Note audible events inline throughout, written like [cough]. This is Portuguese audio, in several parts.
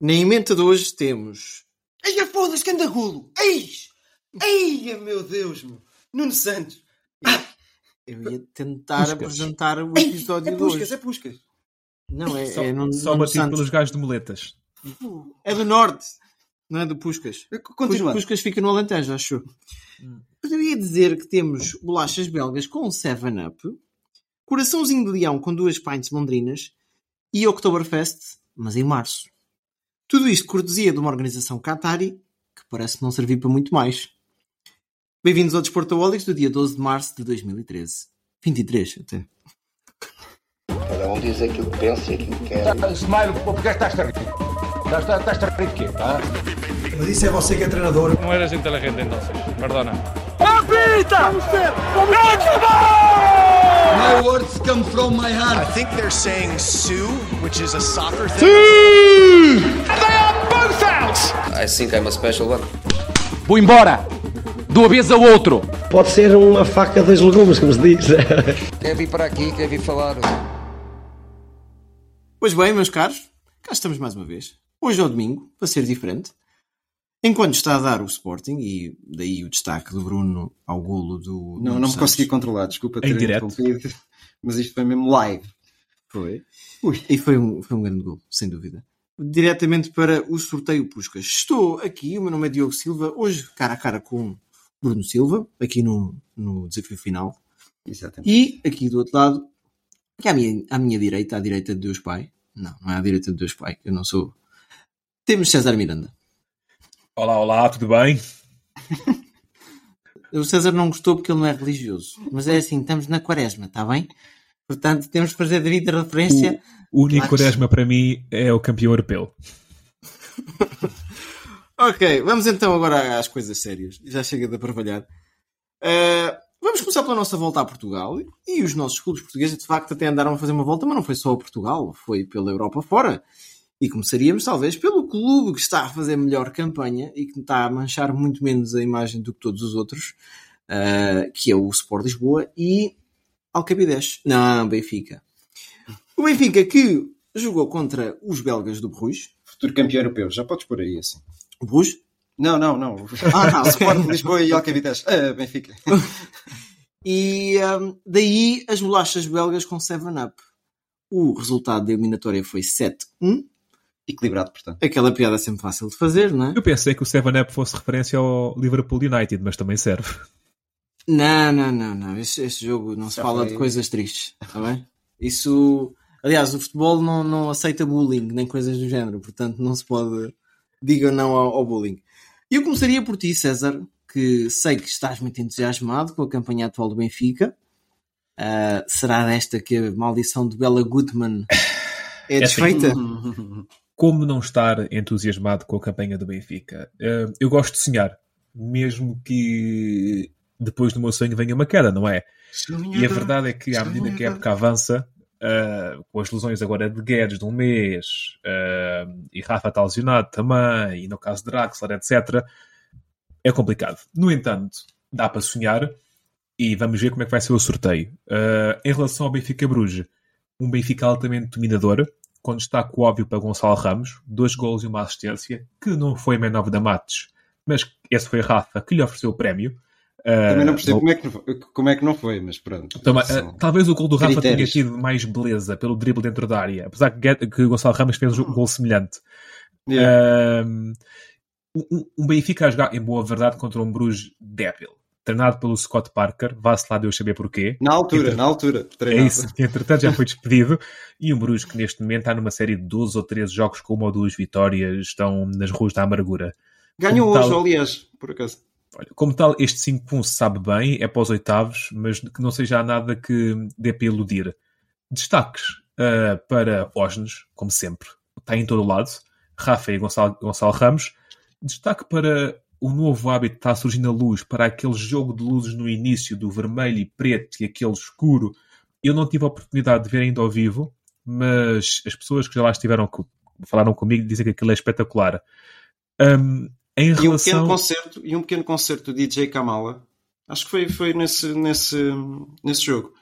Na emenda de hoje temos. Ei, a foda-se, que anda gulo! Eis! Ei, meu Deus, meu! Nuno Santos! Eu ia tentar Puscas. apresentar o Ei, episódio é de Puscas, hoje. é Puscas! Não, é, Só, é Nuno- só Nuno batido Santos. pelos gajos de muletas. É do Norte, não é do Puscas. Continua. Puscas fica no Alentejo, acho. Hum. Mas eu ia dizer que temos bolachas belgas com 7-Up, coraçãozinho de leão com duas pints londrinas e Oktoberfest, mas em março. Tudo isto cortesia de uma organização Qatari que parece não servir para muito mais. Bem-vindos ao Desportaholics do dia 12 de março de 2013. 23, até. Cada um diz aquilo que pensa e aquilo que quer. Smile, porque estás a rir? Estás, estás a rir de quê? Ah? Mas isso é você que é treinador. No eres inteligente entonces, perdona. My words come from my heart. I think they're saying Sue, which is a soccer thing. I think I'm a special one. Vou embora! De uma vez ao outro! Pode ser uma faca dos legumes, como se diz. [laughs] Quer vir para aqui, quer vir falar. Pois bem, meus caros, cá estamos mais uma vez. Hoje é o domingo, para ser diferente. Enquanto está a dar o Sporting, e daí o destaque do Bruno ao golo do. Não, Nuno não me consegui controlar, desculpa ter interrompido. Mas isto foi mesmo live. Foi. Ui. E foi um, foi um grande gol, sem dúvida. Diretamente para o sorteio Puscas. Estou aqui, o meu nome é Diogo Silva, hoje cara a cara com Bruno Silva, aqui no, no desafio final. Exatamente. E aqui do outro lado, que à minha, à minha direita, à direita de Deus Pai. Não, não é à direita de Deus Pai, eu não sou. Temos César Miranda. Olá, olá, tudo bem? [laughs] O César não gostou porque ele não é religioso. Mas é assim, estamos na quaresma, está bem? Portanto, temos que fazer devida referência. O único. Quaresma para mim é o campeão europeu. [laughs] Ok, vamos então agora às coisas sérias. Já chega de aparvalhar. Uh, vamos começar pela nossa volta a Portugal. E os nossos clubes portugueses, de facto, até andaram a fazer uma volta, mas não foi só a Portugal, foi pela Europa fora. E começaríamos, talvez, pelo clube que está a fazer melhor campanha e que está a manchar muito menos a imagem do que todos os outros, uh, que é o Sport Lisboa e Alcabidez. Não, Benfica. O Benfica que jogou contra os belgas do Bruges. Futuro campeão europeu, já podes pôr aí assim. O Bruges? Não, não, não. Ah, ok. [laughs] Sport Lisboa e Alcavitas. Ah, Benfica. [laughs] E hum, daí as bolachas belgas com 7-Up. O resultado da eliminatória foi 7-1. Equilibrado, portanto. Aquela piada é sempre fácil de fazer, não é? Eu pensei que o 7-Up fosse referência ao Liverpool United, mas também serve. Não, não, não, não. Este, este jogo não se Já fala foi. de coisas tristes, está bem? Isso. Aliás, o futebol não, não aceita bullying, nem coisas do género, portanto não se pode. Diga não ao, ao bullying. E eu começaria por ti, César, que sei que estás muito entusiasmado com a campanha atual do Benfica. Ah, será desta que a maldição de Bela Goodman é É assim. desfeita? [laughs] Como não estar entusiasmado com a campanha do Benfica? Eh, eu gosto de sonhar, mesmo que depois do meu sonho venha uma queda, não é? E a verdade é que à medida que a época avança, ah, com as lesões agora de Guedes de um mês, ah, e Rafa está lesionado também, e no caso de Draxler, etc., é complicado. No entanto, dá para sonhar e vamos ver como é que vai ser o sorteio. Ah, em relação ao Benfica Bruges, um Benfica altamente dominador, com destaque óbvio para Gonçalo Ramos, dois golos e uma assistência, que não foi Man of the Match, mas esse foi Rafa que lhe ofereceu o prémio. Ah, Também não percebo como é, que, não foi- como é que não foi, mas pronto. também, ah, talvez o gol do Rafa critérios. tenha tido mais beleza pelo drible dentro da área, apesar que, que Gonçalo Ramos fez um gol semelhante. Yeah. Um, um- um Benfica a jogar, em boa verdade, contra um Bruges débil, treinado pelo Scott Parker, vá-se lá Deus saber porquê. Na altura, Entre- na altura. É treinado. isso, que entretanto já foi despedido. E o Bruges, que neste momento está numa série de 12 ou 13 jogos com uma ou duas vitórias, estão nas ruas da amargura. Ganhou Como hoje, tal- aliás, por acaso. Olha, como tal, este 5-1 se sabe bem, é para os oitavos, mas que não seja nada que dê para iludir. Destaques ah, para Osnes, como sempre, está em todo o lado. Rafa e Gonçalo, Gonçalo Ramos. Destaque para o novo hábito está surgindo à luz, para aquele jogo de luzes no início, do vermelho e preto e aquele escuro. Eu não tive a oportunidade de ver ainda ao vivo, mas as pessoas que já lá estiveram, falaram comigo, dizem que aquilo é espetacular. Ahm, em E um, pequeno relação... concerto, e um pequeno concerto do DJ Kamala, acho que foi, foi nesse, nesse, nesse jogo,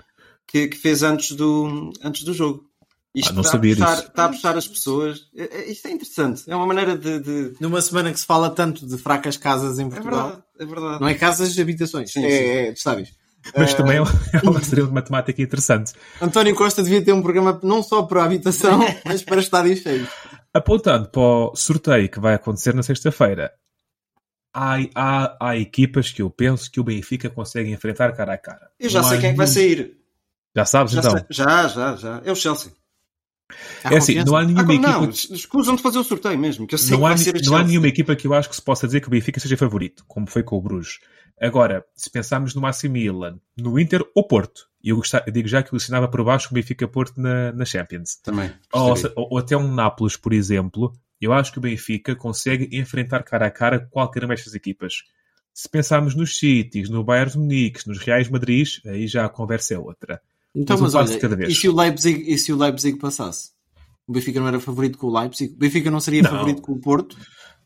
que, que fez antes do, antes do jogo. Isto Ah, não está, sabia a puxar, está a puxar as pessoas. É- é- Isto é interessante. É uma maneira de. de- Numa semana que se fala tanto de fracas casas em É Portugal. verdade, é verdade. Não é casas, habitações. Sim, é, sim. é de estádios. Mas Eh, também é um- é uma extrema de matemática interessante. António Costa devia ter um programa não só para a habitação, [laughs] mas para estádios cheios. Apontando para o sorteio que vai acontecer na sexta-feira, há, há, há equipas que eu penso que o Benfica consegue enfrentar cara a cara. Eu já Não sei quem é que vai sair. Já sabes Já, então? sei- já, já, já. É o Chelsea. Há É assim, não há Ah, nenhuma como equipa. não? Escusam de fazer o sorteio mesmo, que eu sei Não há, não há nenhuma equipa que eu acho que se possa dizer que o Benfica seja favorito, como foi com o Bruges. Agora, se pensarmos no AC Milan, no Inter ou Porto, e eu, gostava- eu digo já que eu assinava por baixo o Benfica Porto na, na Champions. Também. Ou, ou- ou até um Nápoles, por exemplo, eu acho que o Benfica consegue enfrentar cara a cara qualquer uma destas equipas. Se pensarmos nos Cities, no Bayern de Munique, nos Reais Madrid, aí já a conversa é outra. Então, Mas um mas olha, de cada vez. e se, o Leipzig, e se o Leipzig passasse? O Benfica não era favorito com o Leipzig? O Benfica não seria Não. favorito com o Porto?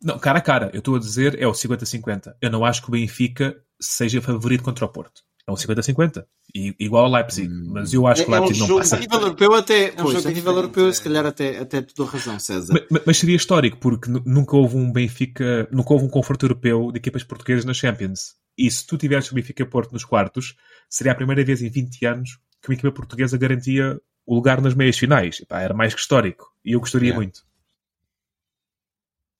Não, cara a cara, eu estou a dizer é o 50-50. Eu não acho que o Benfica seja favorito contra o Porto. É um 50-50. I- Igual ao Leipzig. Mas eu acho que o É- é um Leipzig não jogo passa. A nível europeu até, um pois, jogo a nível europeu é. se calhar até, até te dou razão, César. Ma- ma- Mas, seria histórico, porque nu- nunca houve um Benfica, nunca houve um confronto europeu de equipas portuguesas na Champions. E se tu tivesses o Benfica Porto nos quartos, seria a primeira vez em 20 anos que uma equipa portuguesa garantia o lugar nas meias finais. Epá, era mais que histórico. E eu gostaria É. muito.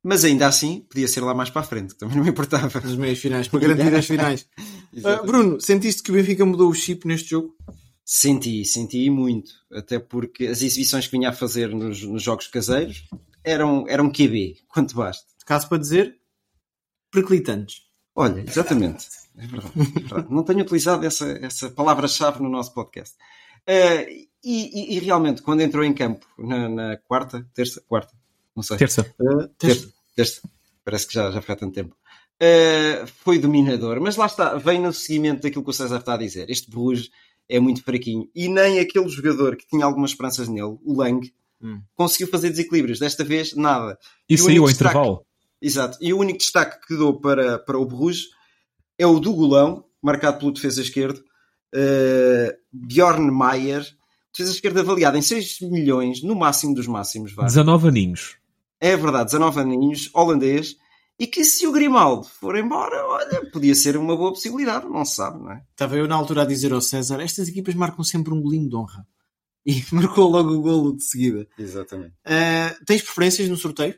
Mas ainda assim, podia ser lá mais para a frente, também não me importava. Nas meias finais, [laughs] para garantir as finais. [laughs] Ah, Bruno, sentiste que o Benfica mudou o chip neste jogo? Senti, senti muito. Até porque as exibições que vinha a fazer nos, nos jogos caseiros eram, eram QB, quanto basta. Caso para dizer, perclitantes. Olha, exatamente. É verdade, é verdade. Não tenho utilizado essa, essa palavra-chave no nosso podcast. Eh, e, e- e realmente, quando entrou em campo na, na quarta, terça, quarta, não sei. Terça. Ah, Terça, terça. Parece que já, já foi há tanto tempo. Uh, foi dominador, mas lá está, vem no seguimento daquilo que o César está a dizer. Este Bruges é muito fraquinho e nem aquele jogador que tinha algumas esperanças nele, o Lang, Hum. conseguiu fazer desequilíbrios. Desta vez, nada. E o saiu ao destaque- intervalo. Exato. E o único destaque que dou para, para o Bruges é o do Golão, marcado pelo defesa esquerdo, uh, Bjorn Mayer, defesa esquerda avaliado em 6 milhões, no máximo dos máximos. Vá. 19 aninhos. É verdade, 19 aninhos, holandês, e que se o Grimaldo for embora, olha, podia ser uma boa possibilidade, não se sabe, não é? Estava eu na altura a dizer ao César, estas equipas marcam sempre um golinho de honra. E [laughs] marcou logo o golo de seguida. Exatamente. Ah, tens preferências no sorteio?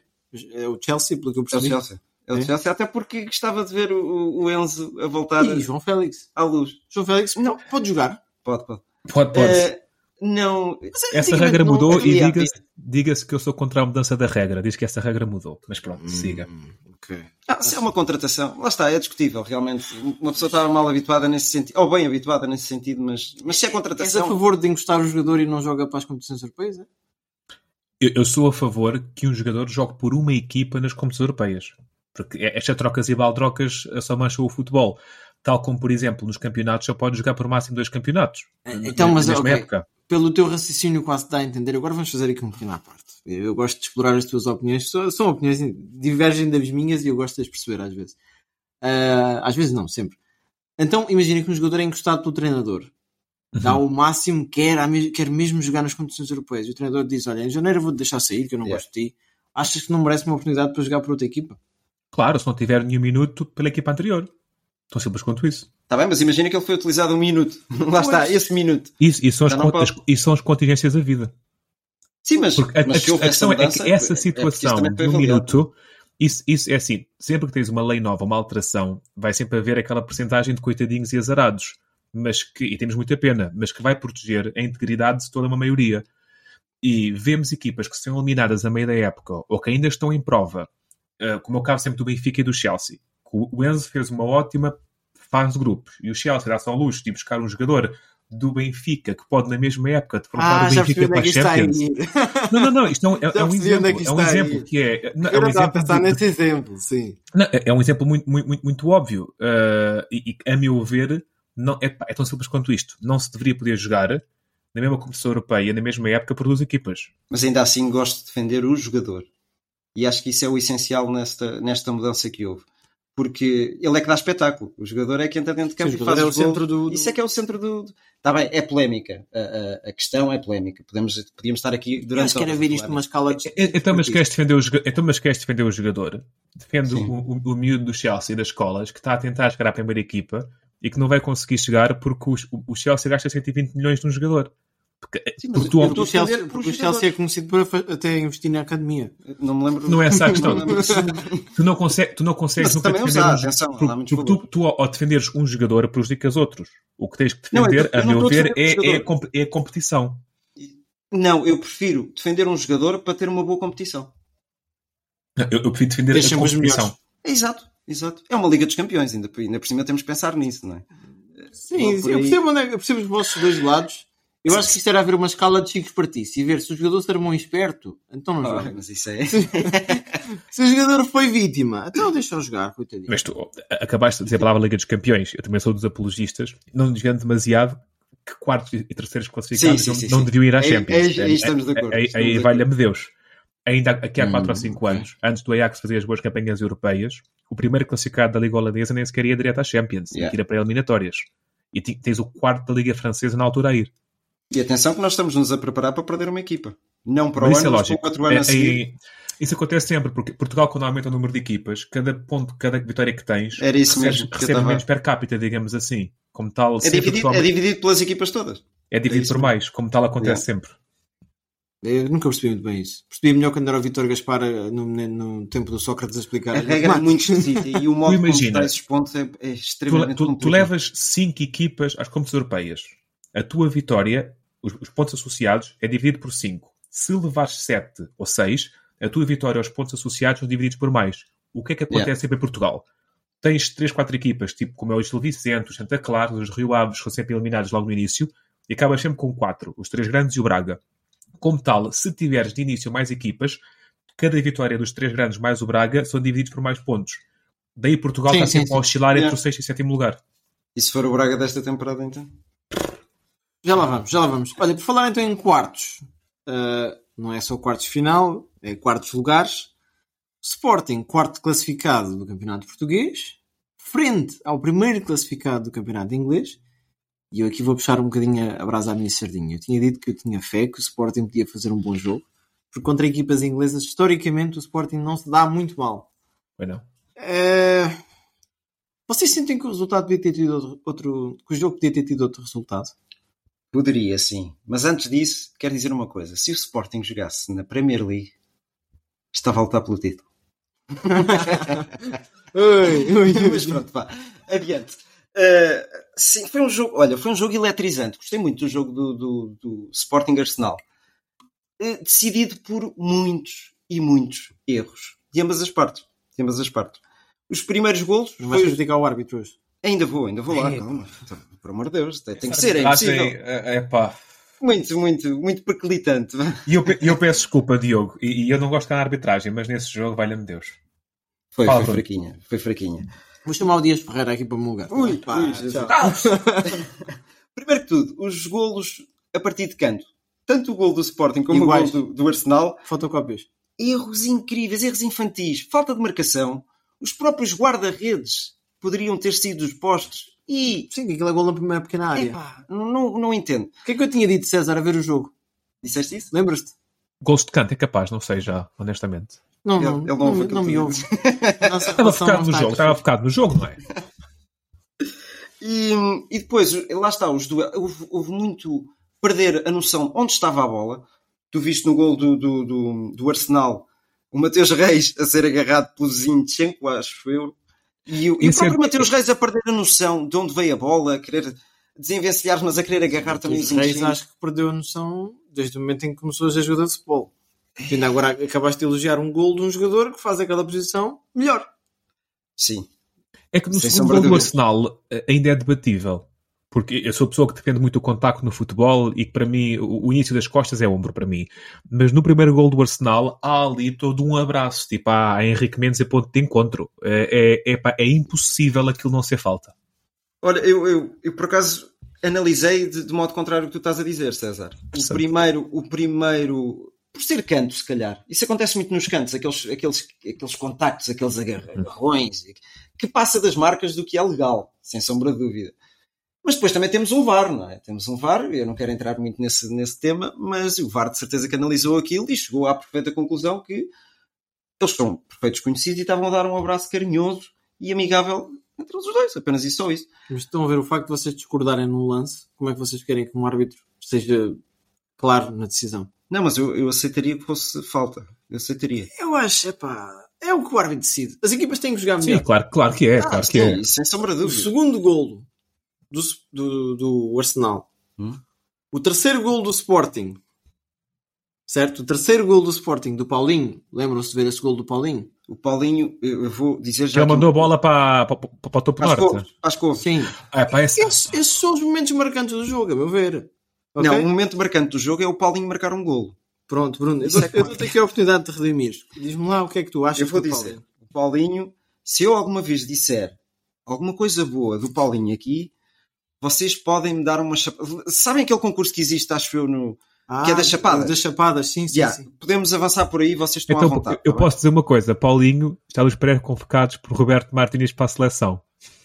É o Chelsea, pelo que eu É o percebi. Chelsea. É o É? Chelsea, até porque gostava de ver o, o Enzo a voltar E João Félix. à luz. João Félix, não, pode jogar. Pode, pode. Pode, pode. Eh, não. essa antigamente regra não mudou e havia. diga-se diga que eu sou contra a mudança da regra. Diz que essa regra mudou. Mas pronto, siga. ok. Ah, se é uma contratação, lá está, é discutível, realmente. Uma pessoa estava mal habituada nesse sentido, ou bem habituada nesse sentido, mas, mas se é És a contratação. favor de encostar o jogador e não joga para as competições europeias? é? Eu, eu sou a favor que um jogador jogue por uma equipa nas competições europeias. Porque estas trocas e baldrocas só mancham o futebol. Tal como, por exemplo, nos campeonatos só pode jogar por máximo dois campeonatos. Então, na mas mesma ok, época. pelo teu raciocínio quase dá a entender. Agora vamos fazer aqui um pequeno à parte. Eu gosto de explorar as tuas opiniões. São, são opiniões divergem das minhas e eu gosto de as perceber às vezes. Ah, às vezes não, sempre. Então, imagina que um jogador é encostado pelo treinador. Dá Uhum. o máximo, quer, quer mesmo jogar nas competições europeias. E o treinador diz, olha, em janeiro eu vou-te deixar sair, que eu não Yeah. gosto de ti. Achas que não merece uma oportunidade para jogar por outra equipa? Claro, se não tiver nenhum minuto pela equipa anterior. Tão simples quanto isso. Está bem, mas imagina que ele foi utilizado um minuto. [laughs] Lá está, esse minuto. Isso, isso, são, as pode. isso são as contingências da vida. Sim, mas, Porque a, mas a houve questão é mudança, que essa é situação foi do avaliado. minuto, isso, isso é assim, sempre que tens uma lei nova, uma alteração, vai sempre haver aquela porcentagem de coitadinhos e azarados, mas que, e temos muita pena, mas que vai proteger a integridade de toda uma maioria. E vemos equipas que são eliminadas a meio da época, ou que ainda estão em prova, eh, como é o caso sempre do Benfica e do Chelsea. O Enzo fez uma ótima fase de grupos, e o Chelsea dá-se ao luxo de buscar um jogador do Benfica que pode na mesma época defrontar Ah, o Benfica é para que a Champions. Não, não, não, isto é um, é, [laughs] é um exemplo, é é um exemplo que é, não, é Eu um não estava a exemplo, pensar de- nesse exemplo, sim. não, é é um exemplo muito, muito, muito, muito óbvio uh, e, e, a meu ver não, é, é tão simples quanto isto. Não se deveria poder jogar na mesma competição europeia, na mesma época, por duas equipas. Mas ainda assim gosto de defender o jogador. E acho que isso é o essencial nesta, nesta mudança que houve. Porque ele é que dá espetáculo. O jogador é que entra dentro de campo Sim, e faz é o centro gol. do, Isso é que é o centro do. Está bem, é polémica. A, a, a, questão é polémica. Podemos, podíamos estar aqui durante. Eu acho que era ver isto numa escala de. Então, mas queres defender o, então, mas queres defender o jogador? Defende o, o, o miúdo do Chelsea das escolas que está a tentar chegar à primeira equipa e que não vai conseguir chegar porque o, o Chelsea gasta 120 milhões num jogador. Porque, Sim, porque tu, Porque o Chelsea, porque o Chelsea é conhecido por até investir na academia. Não me lembro. Não é essa a questão. Não tu, não consegues, tu não consegues nunca defender usar, um atenção, porque, porque tu, tu, ao defenderes um jogador, prejudicas outros. O que tens que Não, eu- defender, eu a não meu ver, é, é, é a competição. Não, eu prefiro defender um jogador para ter uma boa competição. Eu, eu prefiro defender a competição. Exato, exato. É uma Liga dos Campeões, ainda, por- ainda por cima temos que pensar nisso, não é? Sim, eu percebo, onde é- eu percebo os vossos dois lados. Eu acho que isto era haver uma escala de chicos partidos e ver se o jogador se armou esperto, então não Ah, joga. mas isso é. [laughs] Se o jogador foi vítima, então deixa-o jogar, coitadinho. Mas tu acabaste de dizer a palavra Liga dos Campeões. Eu também sou dos apologistas. Não desviando demasiado que quartos e terceiros classificados Sim, não, sim, sim, não sim. deviam ir à Aí- Champions. aí- aí estamos de acordo, Aí, aí valha-me Deus. Ainda aqui há 4 ou Hum, 5 ok. anos, antes do Ajax fazer as boas campanhas europeias, o primeiro classificado da Liga Holandesa nem sequer ia direto à Champions, Yeah. que ir para eliminatórias. E tens o quarto da Liga Francesa na altura a ir. E atenção que nós estamos-nos a preparar para perder uma equipa. Não para o Mas isso é ano, mas para o lógico. outro ano É- a seguir. é- isso acontece sempre, porque Portugal, quando aumenta o número de equipas, cada ponto, cada vitória que tens, Era isso recebes, mesmo recebes estava- menos per capita, digamos assim. Como tal, É dividido, tu é dividido pelas equipas todas. É dividido É isso por mais, como tal acontece sempre. Eu nunca percebi muito bem isso. Percebi melhor quando era o Vitor Gaspar eh, no, no tempo do Sócrates a explicar. A regra é muito esquisita e o modo como imagina, dá esses pontos é, é Tu, extremamente tu- tu complicado. levas 5 equipas às competições europeias. A tua vitória, os, os pontos associados, é dividido por 5. Se levares 7 ou 6, a tua vitória aos pontos associados são divididos por mais. O que é que acontece Yeah. sempre em Portugal? Tens 3, 4 equipas, tipo como é o Gil Vicente, o Santa Clara, os Rio Aves, que são sempre eliminados logo no início, e acabas sempre com 4, os três grandes e o Braga. Como tal, se tiveres de início mais equipas, cada vitória dos três grandes mais o Braga são divididos por mais pontos. Daí Portugal Sim, está sim, sempre sim. a oscilar Yeah. entre o sexto e sétimo lugar. E se for o Braga desta temporada, então? Já lá vamos, já lá vamos. Olha, por falar então em quartos, uh, não é só quartos final, é quartos lugares. Sporting, quarto classificado do Campeonato Português, frente ao primeiro classificado do Campeonato Inglês. E eu aqui vou puxar um bocadinho a brasa à minha sardinha. Eu tinha dito que eu tinha fé que o Sporting podia fazer um bom jogo, porque contra equipas inglesas, historicamente, o Sporting não se dá muito mal. Foi não? É, Vocês sentem que o resultado podia ter tido outro, outro- que o jogo podia ter tido outro resultado? Poderia, sim. Mas antes disso, quero dizer uma coisa. Se o Sporting jogasse na Premier League, estava a lutar pelo título. Ui, ui, ui. Mas pronto, vá. Adiante. Uh, sim, foi um jogo, olha, foi um jogo eletrizante. Gostei muito do jogo do, do, do Sporting Arsenal. Uh, decidido por muitos e muitos erros. De ambas as partes. De ambas as partes. Os primeiros golos. Vais foi- criticar o árbitro hoje. Ainda vou, ainda vou lá. Calma. Por amor de Deus, tem tem que ser, é impossível. É, é pá. Muito, muito, muito perclitante. E eu, eu peço desculpa, Diogo, e, e eu não gosto da arbitragem, mas nesse jogo, valha-me Deus. Foi, Fala, foi fraquinha. Foi fraquinha. Vou chamar o Dias Ferreira aqui para me lugar. Ui, Pá, ui, tchau. [laughs] Primeiro que tudo, os golos a partir de canto. Tanto o gol do Sporting como Iguais. o gol do, do Arsenal, Fotocópias. erros incríveis, erros infantis, falta de marcação. Os próprios guarda-redes poderiam ter sido os postos. E, Sim, aquilo é gol na primeira pequena área. epá, não, não entendo. O que é que eu tinha dito, César, a ver o jogo? Disseste isso? Lembras-te? Gols de canto é capaz, não sei já, honestamente. Não, Ele- não, ele não não, não me ouve. [laughs] Estava focado no jogo, estava focado no jogo, não é? E, e depois, lá está, os duelos. Houve, houve muito perder a noção onde estava a bola. Tu viste no gol do, do, do, do Arsenal o Mateus Reis a ser agarrado pelo Zinchenko, acho eu. E, o- e o é- próprio Mateus Reis a perder a noção de onde veio a bola, a querer desenvencilhar, mas a querer agarrar também o Os Reis acho que perdeu a noção desde o momento em que começou a jogar de futebol. E ainda agora acabaste de elogiar um gol de um jogador que faz aquela posição melhor. Sim. É que no Sem segundo gol do. Arsenal eh, ainda é debatível. Porque eu sou a pessoa que defende muito o contacto no futebol e que para mim o, o início das costas é ombro para mim. Mas no primeiro gol do Arsenal há ali todo um abraço, tipo há Henrique Mendes a ponto de encontro. É, é, é, é impossível aquilo não ser falta. Olha, eu, eu, eu por acaso analisei de, de modo contrário ao que tu estás a dizer, César. O primeiro, o primeiro por ser canto, se calhar. Isso acontece muito nos cantos, aqueles, aqueles, aqueles contactos, aqueles agarrões, que passa das marcas do que é legal, sem sombra de dúvida. Mas depois também temos um VAR, não é? Temos um VAR, eu não quero entrar muito nesse, nesse tema, mas o VAR de certeza que analisou aquilo e chegou à perfeita conclusão que eles são perfeitos conhecidos e estavam a dar um abraço carinhoso e amigável entre os dois, apenas e só isso. Mas estão a ver o facto de vocês discordarem no lance, como é que vocês querem que um árbitro seja claro na decisão? Não, mas eu, eu aceitaria que fosse falta. Eu aceitaria. Eu acho, epá, é o que o árbitro decide. As equipas têm que jogar melhor. Sim, claro, claro que é, Ah, claro que é. isso sem sombra de O dúvida. segundo golo do, do, do Arsenal. Hum? O terceiro golo do Sporting. Certo? O terceiro golo do Sporting, do Paulinho. Lembram-se de ver esse golo do Paulinho? O Paulinho, eu vou dizer já. Já aqui- mandou a bola para, para, para, o topo norte. couves, couves. Sim. Ah, pá, esse- Esses, esses são os momentos marcantes do jogo, a meu ver. Ok? Não, o momento marcante do jogo é o Paulinho marcar um golo. Pronto, Bruno. Eu Isso é eu aqui a oportunidade de redimir. Diz-me lá o que é que tu achas Eu vou do dizer, Paulinho. o Paulinho, se eu alguma vez disser alguma coisa boa do Paulinho aqui, vocês podem me dar uma chapada. Sabem aquele concurso que existe, acho eu, no. Ah, que é das chapadas? Das chapadas, sim, sim. Yeah, sim. Podemos avançar por aí, vocês estão à Então, vontade. eu tá bem? posso dizer uma coisa: Paulinho está nos pré-convocados por Roberto Martínez para a seleção.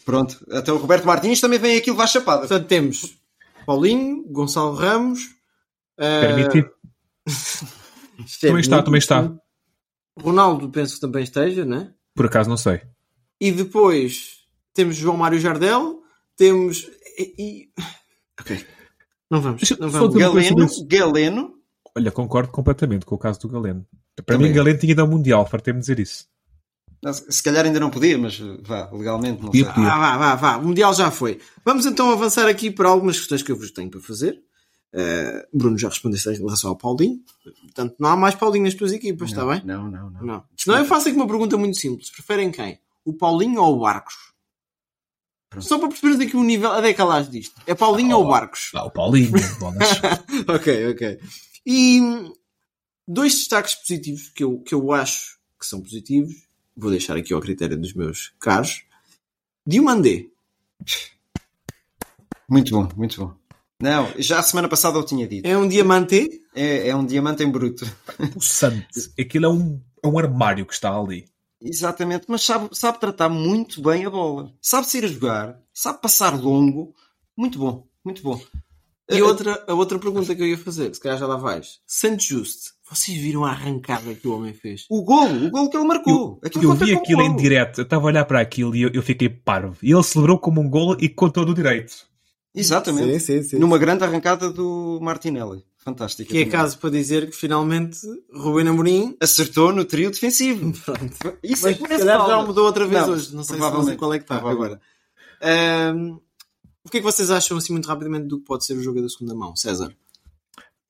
Pronto, até o Roberto Martins também vem aqui levar chapada. Portanto, temos Paulinho, Gonçalo Ramos. eh, Permite? [laughs] Também está, também está. Ronaldo, penso que também esteja, né? Por acaso não sei. E depois temos João Mário Jardel, temos. E, e- Ok. Não vamos. Não vamos. Galeno. Galeno, Olha, concordo completamente com o caso do Galeno. Para Também. mim, Galeno tinha ido ao Mundial, fartei-me dizer isso. se calhar ainda não podia, mas vá, legalmente não Podia, sei. podia. Ah, vá, vá, vá. O Mundial já foi. Vamos então avançar aqui para algumas questões que eu vos tenho para fazer. Eh, Bruno já respondeste em relação ao Paulinho. Portanto, não há mais Paulinho nas tuas equipas, está bem? Não, não, não. Não. Senão eu faço aqui uma pergunta muito simples. Preferem quem? O Paulinho ou o Barcos? Só para perceber aqui o nível a decalagem disto. É Paulinho ou Barcos? Ah, o Paulinho. [laughs] ok, ok. E dois destaques positivos que eu, que eu acho que são positivos, vou deixar aqui ao critério dos meus caros. Diomandé. Muito bom, muito bom. Não, já a semana passada eu tinha dito. É um diamante? É, é um diamante em bruto. o Santo. Aquilo é um, é um armário que está ali. Exatamente, mas sabe, sabe tratar muito bem a bola. Sabe sair a jogar, sabe passar longo. Muito bom, muito bom. E outra, a outra pergunta que eu ia fazer, se calhar já lá vais. Santos Just, vocês viram a arrancada que o homem fez? O golo, o golo que ele marcou. Eu, eu vi aquilo em direto, eu estava a olhar para aquilo e eu, eu fiquei parvo. E ele celebrou como um golo e com todo o direito. Exatamente. Sim, sim, sim. Numa grande arrancada do Martinelli. Fantástica. Que é também. caso para dizer que finalmente Rubén Amorim Acertou no trio defensivo. [laughs] Pronto. Isso Mas é que se calhar já mudou outra vez Não, hoje. Não sei, se, não sei provavelmente. qual é que está agora. Ahm, o que é que vocês acham assim muito rapidamente do que pode ser o jogo da segunda mão, César?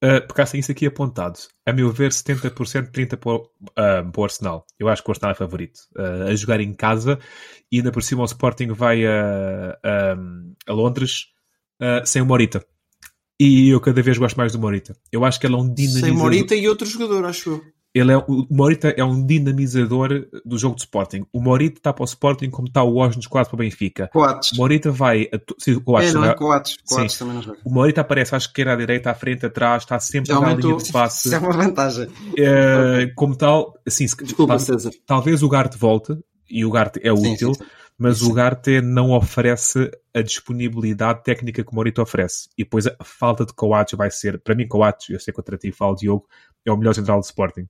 Uh, porque há assim isso aqui apontado. A meu ver, 70% 30% para, o- uh, para o Arsenal. Eu acho que o Arsenal é favorito. Uh, a jogar em casa e ainda por cima o Sporting vai a, a, a Londres uh, sem o Morita. E eu cada vez gosto mais do Morita. Eu acho que ele é um dinamizador. Sem Morita e outro jogador, acho eu. Ele é, o Morita é um dinamizador do jogo de Sporting. O Morita está para o Sporting como está o Washington quase para o Benfica. Coates. O Morita vai. A, sim, o Coates, É, não é? é? Coates. Coates Sim. também não joga. O Morita aparece à esquerda, à direita, à frente, atrás, está sempre Já a dar a aumentou. linha de passe. [laughs] Isso é uma vantagem. Eh, como tal, assim, se- Desculpa, tal- César. talvez o Garte volte e o Garte é Sim, útil, sim, sim. Mas Sim. o Garte não oferece a disponibilidade técnica que o Morita oferece. E depois a falta de Coates vai ser, para mim, Coates, eu sei que eu tratei e falo Diogo, é o melhor central de Sporting.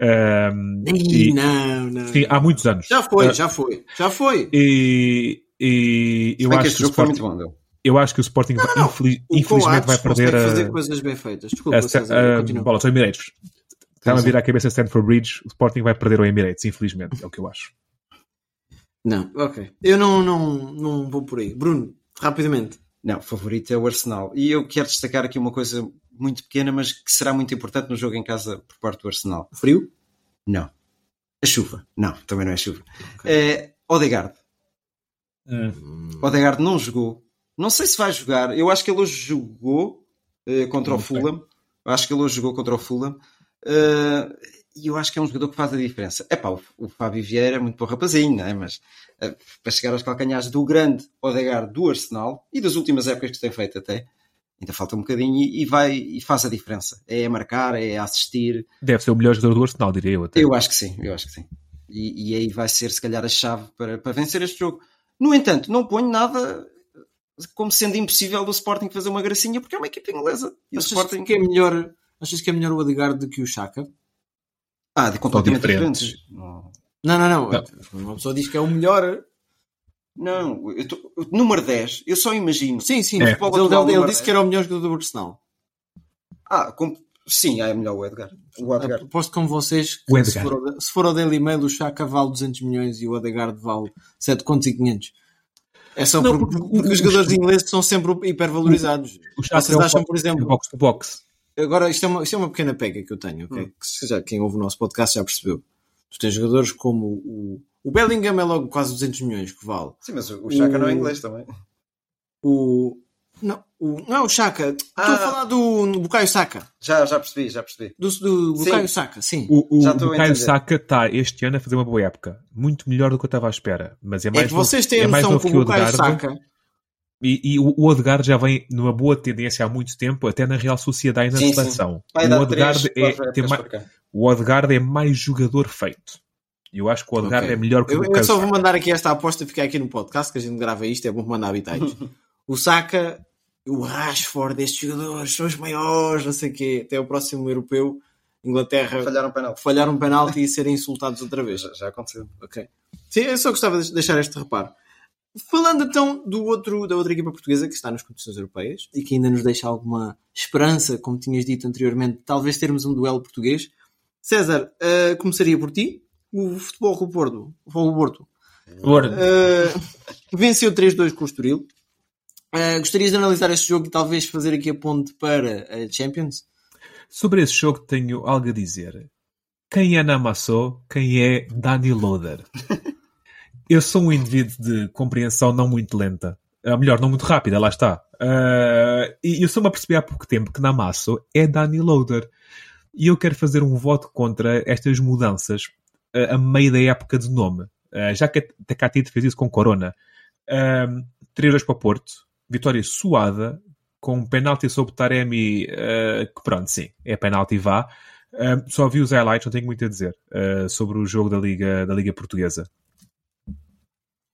Ih, e- não, não. sim, há muitos anos. Já foi, Ah, já foi. Já foi. E, e eu, acho que o Sporting, muito bom eu acho que o Sporting vai- infeliz- O infelizmente vai perder consegue fazer a, coisas bem feitas. Desculpa, a, César, a, continua. bola, são Emirates. Está-me a vir à cabeça Stanford Bridge, o Sporting vai perder o Emirates, infelizmente, é o que eu acho. Não, ok. Eu não, não, não vou por aí. Bruno, rapidamente. Não, o favorito é o Arsenal. E eu quero destacar aqui uma coisa muito pequena, mas que será muito importante no jogo em casa por parte do Arsenal. Frio? Não. A chuva. Não, também não é chuva. É Odegaard. Odegaard não jogou. Não sei se vai jogar. Eu acho que ele hoje jogou eh, contra Não o. Fulham. Acho que ele hoje jogou contra o Fulham. Eh, e eu acho que é um jogador que faz a diferença. É pá, o, o Fábio Vieira é muito bom rapazinho, não é? Mas eh, para chegar aos calcanhares do grande Odegaard do Arsenal e das últimas épocas que tem feito até, Ainda falta um bocadinho e, e vai e faz a diferença. É a marcar, é a assistir. Deve ser o melhor jogador do Arsenal, diria eu. Até. Eu acho que sim, eu acho que sim. E, e aí vai ser, se calhar, a chave para, para vencer este jogo. No entanto, não ponho nada como sendo impossível do Sporting fazer uma gracinha, porque é uma equipa inglesa. E o Sporting que é melhor, achas que é melhor o Odegaard do que o Chaka? Ah, de completamente diferentes. diferentes. Não, não, não, não. Uma pessoa diz que é o melhor. Não, eu tô, o número 10, eu só imagino. Sim, sim. É. Ele, ele, ele disse que era o melhor jogador do Arsenal. Ah, com... sim, é melhor o Edgar. O Edgar. Aposto com vocês que O se Edgar. for, ao- se for ao Daily Mail, o Chaka vale 200 milhões e o Odegaard vale 7 contos e 500. É só Não, porque, porque porque o- os jogadores ingleses são sempre hipervalorizados. O Chaka Vocês é o acham, por exemplo, é o box to box. Agora, isto é, uma, isto é uma pequena pega que eu tenho, ok? Que se já, quem ouve o nosso podcast já percebeu. Tu tens jogadores como o, o Bellingham é logo quase 200 milhões que vale. Sim, mas o Chaka O- não é inglês também. O. Não, o, não é o Chaka. Estou Ah. a falar do Bukayo Saka. Já, já percebi, já percebi. Do, do Sim. Bukayo Saka, sim. O, o, Já estou a Bukayo. Saka está este ano a fazer uma boa época. Muito melhor do que eu estava à espera. Mas é É mais que novo- vocês têm é a mais noção novo que o que o Bukayo. Saka. E, e o o Odegaard já vem numa boa tendência há muito tempo, até na Real Sociedade e na Sim, sim. seleção. Vai O Odegaard, é, mais, o Odegaard é mais jogador feito. Eu acho que o Odegaard Ok. é melhor que Eu, o eu Bukayo só vou mandar aqui esta aposta ficar aqui no podcast, que a gente grava isto, é bom mandar habitais. [laughs] o Saka, o Rashford, estes jogadores são os maiores, não sei o quê. Até o próximo europeu, Inglaterra, Falharam um penalti. falhar um penalti e serem insultados outra vez. Já, já aconteceu. Ok. Sim, eu só gostava de deixar este reparo. Falando então do outro, da outra equipa portuguesa que está nas competições europeias e que ainda nos deixa alguma esperança, como tinhas dito anteriormente, talvez termos um duelo português. César, eh, começaria por ti. O futebol com o Porto, o Futebol Porto, Ora, eh, venceu 3-2 com o Estoril. Eh, gostarias de analisar este jogo e talvez fazer aqui a ponte para a Champions? Sobre esse jogo tenho algo a dizer. Quem é Namassou, quem é Dani Loader? Eu sou um indivíduo de compreensão não muito lenta. Ou melhor, não muito rápida, lá está. Ah, e eu só me apercebi há pouco tempo que Namasso é Dani Loader. E eu quero fazer um voto contra estas mudanças ah, a meio da época de nome. Ah, já que a Tecatito fez isso com Corona. Uh, 3-2 para o Porto. Vitória suada com um penalti sobre Taremi, uh, que pronto, sim, é penalti vá. Uh, só vi os highlights, não tenho muito a dizer uh, sobre o jogo da Liga, da Liga Portuguesa.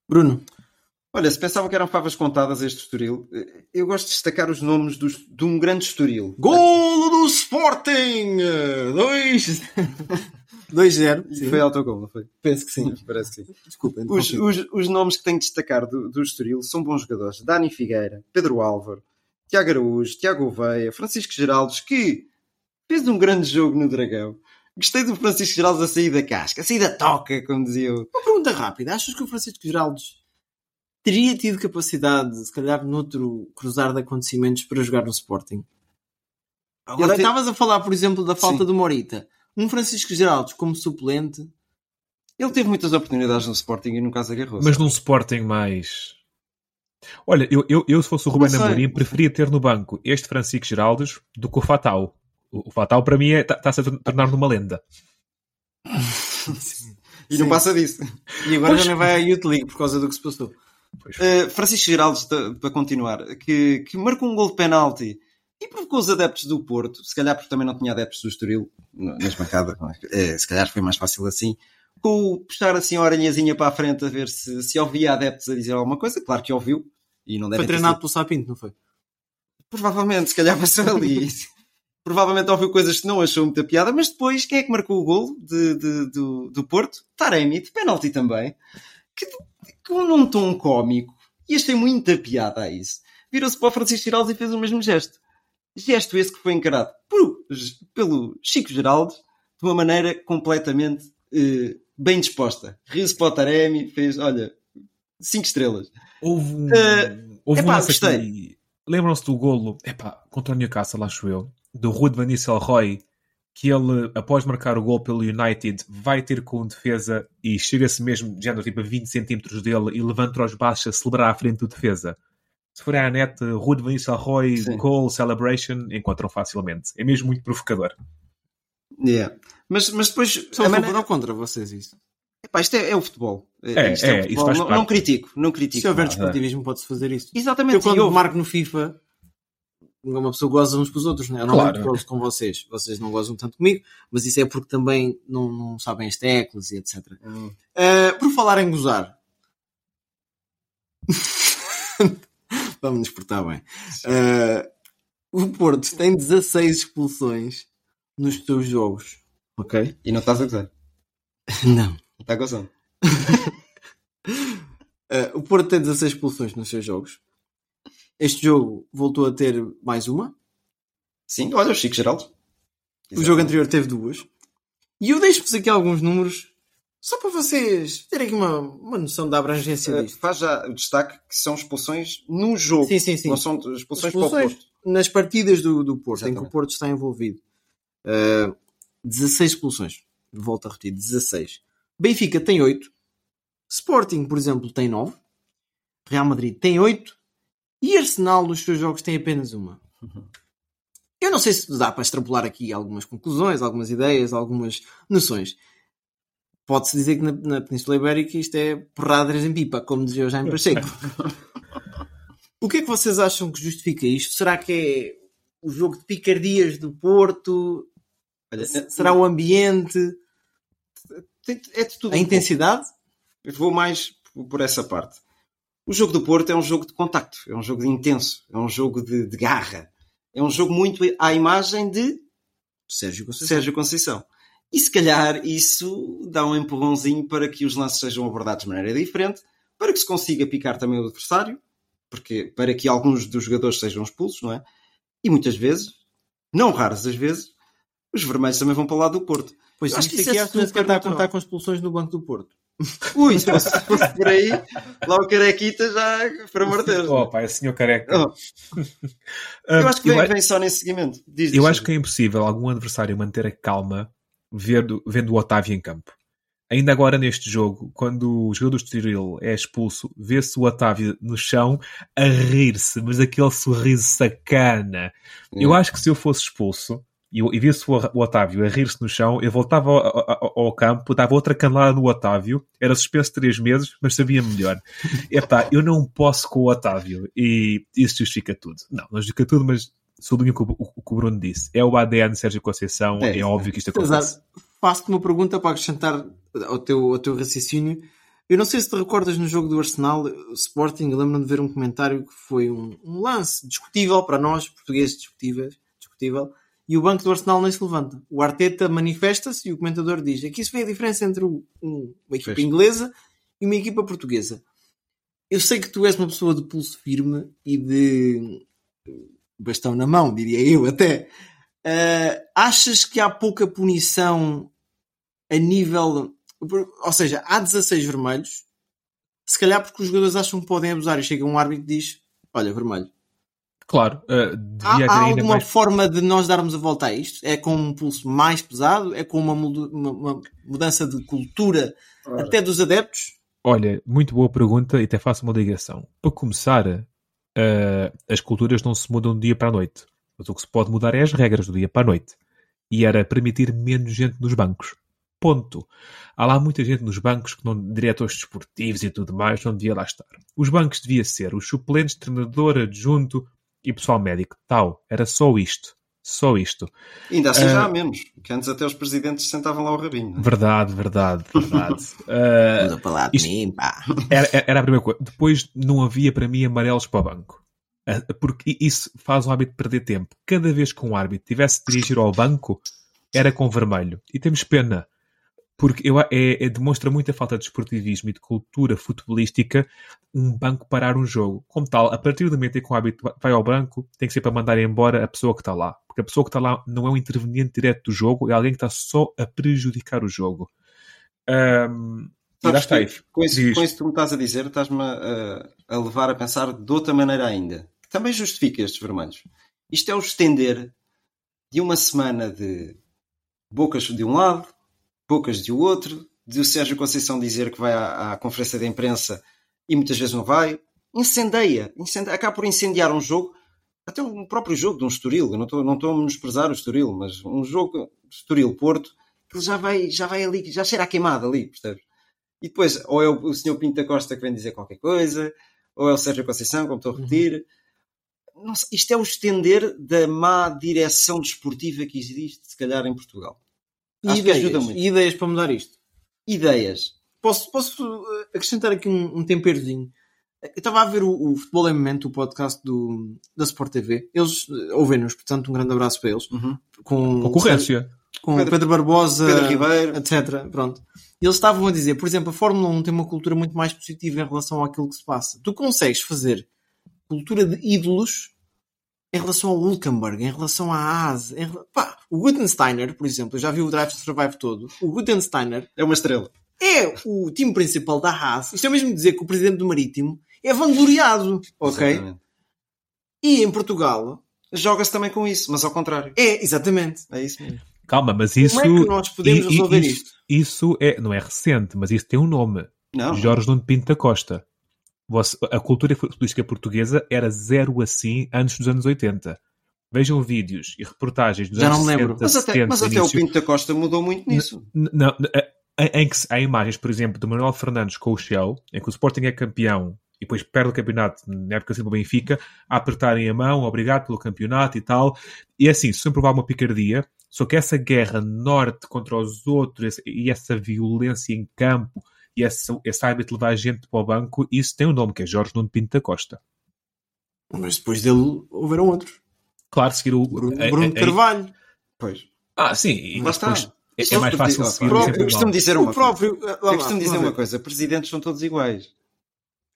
Bruno. Olha, se pensava que eram favas contadas este Estoril, eh, eu gosto de destacar os nomes dos, de um grande Estoril. Golo do Sporting! 2 2-0. [laughs] E Foi autogol, não foi? Penso que sim. [laughs] Parece que sim. Desculpa. Os, interrompi. os, os nomes que tenho de destacar do, do Estoril são bons jogadores. Dani Figueira, Pedro Álvaro, Tiago Araújo, Tiago Oveia, Francisco Geraldes, que fez um grande jogo no Dragão. Gostei do Francisco Geraldes a sair da casca, a sair da toca, como dizia eu. Uma pergunta rápida. Achas que o Francisco Geraldes teria tido capacidade, se calhar, noutro cruzar de acontecimentos para jogar no Sporting? Agora, te- estavas a falar, por exemplo, da falta Sim. do Morita. Um Francisco Geraldes como suplente. Ele teve muitas oportunidades no Sporting e nunca as agarrou. Mas num Sporting mais. Olha, eu, eu, eu se fosse o Ruben. Amorim, preferia ter no banco este Francisco Geraldes do que o Fatal. O, o Fatal, para mim, está-se a tornar numa lenda. [laughs] E não Sim. passa disso. E agora Pois. já nem vai à Youth League por causa do que se passou. Uh, Francisco Geraldes, para continuar, que, que marcou um gol de penalti e provocou os adeptos do Porto, se calhar porque também não tinha adeptos do Estoril nas bancadas, não é? Eh, se calhar foi mais fácil assim, com o puxar assim a orelhazinha para a frente a ver se, se ouvia adeptos a dizer alguma coisa, claro que ouviu, e não Foi treinado pelo Sapinto, não foi? Provavelmente, se calhar passou ali. [laughs] Provavelmente ouviu coisas que não achou muita piada, mas depois, quem é que marcou o gol de, de- do, do Porto? Taremi, de penalti também. Que, com um tom cómico. E achei muita piada a isso. Virou-se para o Francisco Geraldo e fez o mesmo gesto. Gesto esse que foi encarado por- pelo Chico Geraldo de uma maneira completamente eh, bem disposta. Riu-se para o Taremi, fez, olha, cinco estrelas. Houve um. Eh, houve epá, um. Lembram-se do golo, epá, contra o Newcastle, acho eu, do Ruud Van Nistelrooy, que ele, após marcar o gol pelo United, vai ter com defesa e chega-se mesmo, de género, tipo a 20 centímetros dele e levanta os baixos a celebrar à frente do defesa. Se for à net, Ruud Van Nistelrooy, goal, celebration, encontram facilmente. É mesmo muito provocador. Yeah. Mas, mas depois. Só maneira- ou contra vocês isso? Epá, isto é, é o futebol. É, Isto é, o isso futebol. faz Não, parte. não critico, não critico. Se houver desportivismo pode-se fazer isto. Exatamente. Eu quando e houve- marco no FIFA uma pessoa goza uns com os outros, né? Eu não Claro. gozo com vocês, vocês não gozam tanto comigo, mas isso é porque também não, não sabem as teclas e etc. Hum. Uh, por falar em gozar, [laughs] vamos nos portar bem. Uh, o Porto tem 16 expulsões nos seus jogos, ok? E não estás a gozar. [laughs] Não. Está gozando. Uh, [laughs] o Porto tem 16 expulsões nos seus jogos. Este jogo voltou a ter mais uma. Sim, olha o Chico Geraldo. O jogo anterior teve duas. E eu deixo-vos aqui alguns números só para vocês terem aqui uma, uma noção da abrangência Uh, disto. faz já o destaque que são expulsões no jogo. Sim, sim, sim. Não são expulsões, para o Expulsões Porto. nas partidas do, do Porto, em que Exatamente. o Porto está envolvido. Uh, 16 expulsões. Volto a repetir, 16. Benfica tem 8. Sporting, por exemplo, tem 9. Real Madrid tem 8. E Arsenal, nos seus jogos, tem apenas uma. Eu não sei se dá para extrapolar aqui algumas conclusões, algumas ideias, algumas noções. Pode-se dizer que na, na Península Ibérica isto é porradas em pipa, como dizia o Jaime Pacheco. [laughs] o que é que vocês acham que justifica isto? Será que é o jogo de picardias do Porto? Olha, Será o ambiente? É de tudo A um intensidade? Eu vou mais por essa parte. O jogo do Porto é um jogo de contacto, é um jogo de intenso, é um jogo de, de garra, é um jogo muito à imagem de Sérgio Conceição. Sérgio Conceição. E se calhar isso dá um empurrãozinho para que os lances sejam abordados de maneira diferente, para que se consiga picar também o adversário, porque para que alguns dos jogadores sejam expulsos, não é? E muitas vezes, não raras as vezes, os vermelhos também vão para o lado do Porto. Pois Eu acho que isso aqui é super está a contar com expulsões no Banco do Porto. Ui, se fosse, se fosse por aí, lá o Carequita já, de Deus. Oh, pá, é senhor careca. Oh, eu acho que eu vem, vem só nesse seguimento. Diz, Eu diz, acho que é impossível algum adversário manter a calma vendo, vendo o Otávio em campo. Ainda agora neste jogo, quando o jogador do Estoril é expulso, vê-se o Otávio no chão a rir-se, mas aquele sorriso sacana. Eu Hum. acho que se eu fosse expulso e, e visse o, o Otávio a rir-se no chão, eu voltava ao, ao- ao campo, dava outra canelada no Otávio, era suspenso três meses, mas sabia melhor. [laughs] Epá, eu não posso com o Otávio e isso justifica tudo. Não, não justifica tudo, mas sublinho o o, o que o Bruno disse. É o ADN de Sérgio Conceição, é, É. óbvio que isto acontece. faço-te uma pergunta para acrescentar ao teu, ao teu raciocínio. Eu não sei se te recordas no jogo do Arsenal, Sporting, lembro-me de ver um comentário que foi um, um lance discutível para nós, portugueses discutível, discutível, e o banco do Arsenal nem se levanta. O Arteta manifesta-se e o comentador diz: aqui se vê a diferença entre um- uma equipa Pois. inglesa e uma equipa portuguesa. Eu sei que tu és uma pessoa de pulso firme e de bastão na mão, diria eu até. Uh, achas que há pouca punição a nível. Ou seja, há 16 vermelhos, se calhar porque os jogadores acham que podem abusar e chega um árbitro e diz: Olha, vermelho. Claro, uh, Há, devia há ainda alguma mais. forma de nós darmos a volta a isto? É com um pulso mais pesado? É com uma, uma- uma mudança de cultura até dos adeptos? Olha, muito boa pergunta e até faço uma ligação. Para começar, uh, as culturas não se mudam do dia para a noite. Mas o que se pode mudar é as regras do dia para a noite. E era permitir menos gente nos bancos. Ponto. Há lá muita gente nos bancos que não, diretores desportivos e tudo mais, não devia lá estar. Os bancos devia ser os suplentes, treinador, adjunto e pessoal médico. Tal. Era só isto. Só isto. Ainda assim já Ah. há menos, que antes até os presidentes sentavam lá o rabinho. não é? Verdade, verdade, verdade. [laughs] Uh, Muda para lá de isto- mim, pá. era, era a primeira coisa. Depois não havia para mim amarelos para o banco. Ah, Porque isso faz o árbitro perder tempo. Cada vez que um árbitro tivesse de dirigir ao banco, era com vermelho. E temos pena. Porque eu, é, é- demonstra muita falta de esportivismo e de cultura futebolística um banco parar um jogo. Como tal, a partir do momento em que o árbitro vai ao banco, tem que ser para mandar embora a pessoa que está lá. Porque a pessoa que está lá não é um interveniente direto do jogo, é alguém que está só a prejudicar o jogo. Lá Sabes está. que com, isso, Diz. com isso que tu me estás a dizer, estás-me a, a levar a pensar de outra maneira ainda. Que também justifica estes vermelhos. Isto é o estender de uma semana de bocas de um lado, bocas de outro, de o Sérgio Conceição dizer que vai à, à conferência de imprensa e muitas vezes não vai. Incendeia, incendeia acaba por incendiar um jogo, até um próprio jogo de um Estoril. Eu não estou não estou a menosprezar o Estoril, mas um jogo Estoril-Porto, que já vai, já vai ali, já cheira a queimada ali, percebes? E depois, ou é o, o Sr. Pinto da Costa que vem dizer qualquer coisa, ou é o Sérgio Conceição, como estou a repetir. não sei, isto é o estender da má direção desportiva que existe, se calhar, em Portugal. E Acho que ideias, ajuda muito. e ideias para mudar isto. Ideias. Posso, posso uh, acrescentar aqui um, um temperozinho? Eu estava a ver o, o Futebol em Momento, o podcast do, da Sport TV. Eles uh, ouvem-nos, portanto, um grande abraço para eles. Uhum. Com, Concorrência. com Pedro- Pedro, Barbosa, Pedro Ribeiro. etc. Pronto. E eles estavam a dizer, por exemplo, a Fórmula 1 tem uma cultura muito mais positiva em relação àquilo que se passa. Tu consegues fazer cultura de ídolos em relação ao Hulkenberg, em relação à Haas. Em... Pá, o Gutensteiner, por exemplo, eu já vi o Drive to Survive todo. O Gutensteiner É uma estrela. é o time principal da Haas. Isto é mesmo dizer que o presidente do Marítimo é vangloriado, ok? Exatamente. E em Portugal Joga-se também com isso, mas ao contrário. é, exatamente. É isso mesmo. Calma, mas isso. Como é que nós podemos resolver isso, isto? Isso é, não é recente, mas isso tem um nome. Não. Jorge Nuno Pinto da Costa. A cultura política portuguesa era zero assim antes dos anos 80. Vejam vídeos e reportagens dos Já anos não me lembro. 60, Mas até, 70, mas até o início- Pinto da Costa mudou muito nisso. Não, em- que há imagens, por exemplo, do Manuel Fernandes com o Shell, em que o Sporting é campeão e depois perde o campeonato na época sempre o Benfica, a apertarem a mão, obrigado pelo campeonato e tal. E assim, sem provar uma picardia, só que essa guerra norte contra os outros e essa violência em campo e essa, esse hábito de levar a gente para o banco, isso tem um nome, que é Jorge Nuno Pinto da Costa. Mas depois dele houveram outros. Claro, seguir o... Bruno, a- Bruno a- a- Carvalho. Pois. Ah, sim, e Lá está. depois é, Isto é mais fácil costumo- seguir eu o costumo dizer o uma próprio. coisa. lá lá, Eu costumo dizer uma coisa. Presidentes são todos iguais.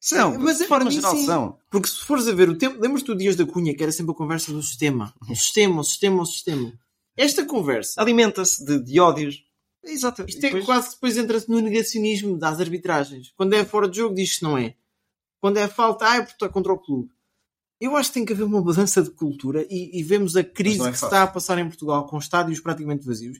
São. Mas de é- forma mim, geral sim. são. Porque se fores a ver o tempo, lembras-te do Dias da Cunha, que era sempre a conversa do sistema. O sistema, o sistema, o sistema. Esta conversa, Alimenta-se de, de ódios. Exato. isto é Depois- quase que depois entra-se no negacionismo das arbitragens. Quando é fora de jogo, diz que não é. Quando é falta, ah, é porque está contra o clube. Eu acho que tem que haver uma mudança de cultura e, e vemos a crise é que se está a passar em Portugal com estádios praticamente vazios.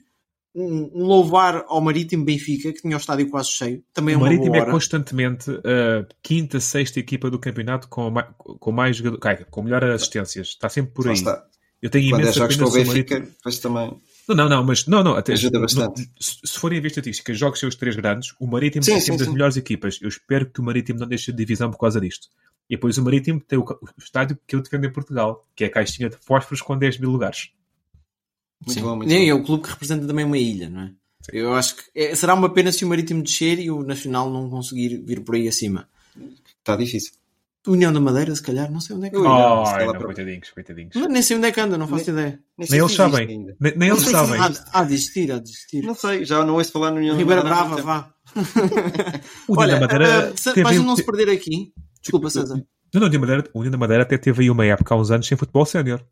Um, um louvar ao Marítimo Benfica, que tinha o estádio quase cheio. Também é O Marítimo é constantemente a quinta, sexta equipa do campeonato com mais, com mais jogador- ai, com melhor assistências. Está sempre por aí. Eu tenho Quando é imensa jogos pena o Benfica, Marítimo... também. Não, não, não, mas não, não, até, Ajuda não- bastante. se, se forem a ver estatísticas, jogos seus três grandes, o Marítimo Sim, é sim, sempre das sim. melhores equipas. Eu espero que o Marítimo não deixe de divisão por causa disto. E depois o Marítimo tem o, o estádio que eu defendo em Portugal, que é a caixinha de fósforos com 10 mil lugares. Muito Sim. bom, muito E bom. é o clube que representa também uma ilha, não é? Eu acho que é- será uma pena se o Marítimo descer e o Nacional não conseguir vir por aí acima. Está difícil. União da Madeira, se calhar, não sei onde é que anda. não, Ai, lá não, para- coitadinhos, coitadinhos. Não, Nem sei onde é que anda, não faço ideia. Nem sei eles sabem. ainda. Nem, nem eles Não sabem. Há, há de existir, há de existir. Não sei, já não ouço falar no União Ribeira da Madeira Brava, vá. O [laughs] União Olha, da Madeira se- teve- para não se perder aqui. Desculpa, César. Não, não, o União da Madeira, o União da Madeira até teve aí uma época há uns anos sem futebol sénior.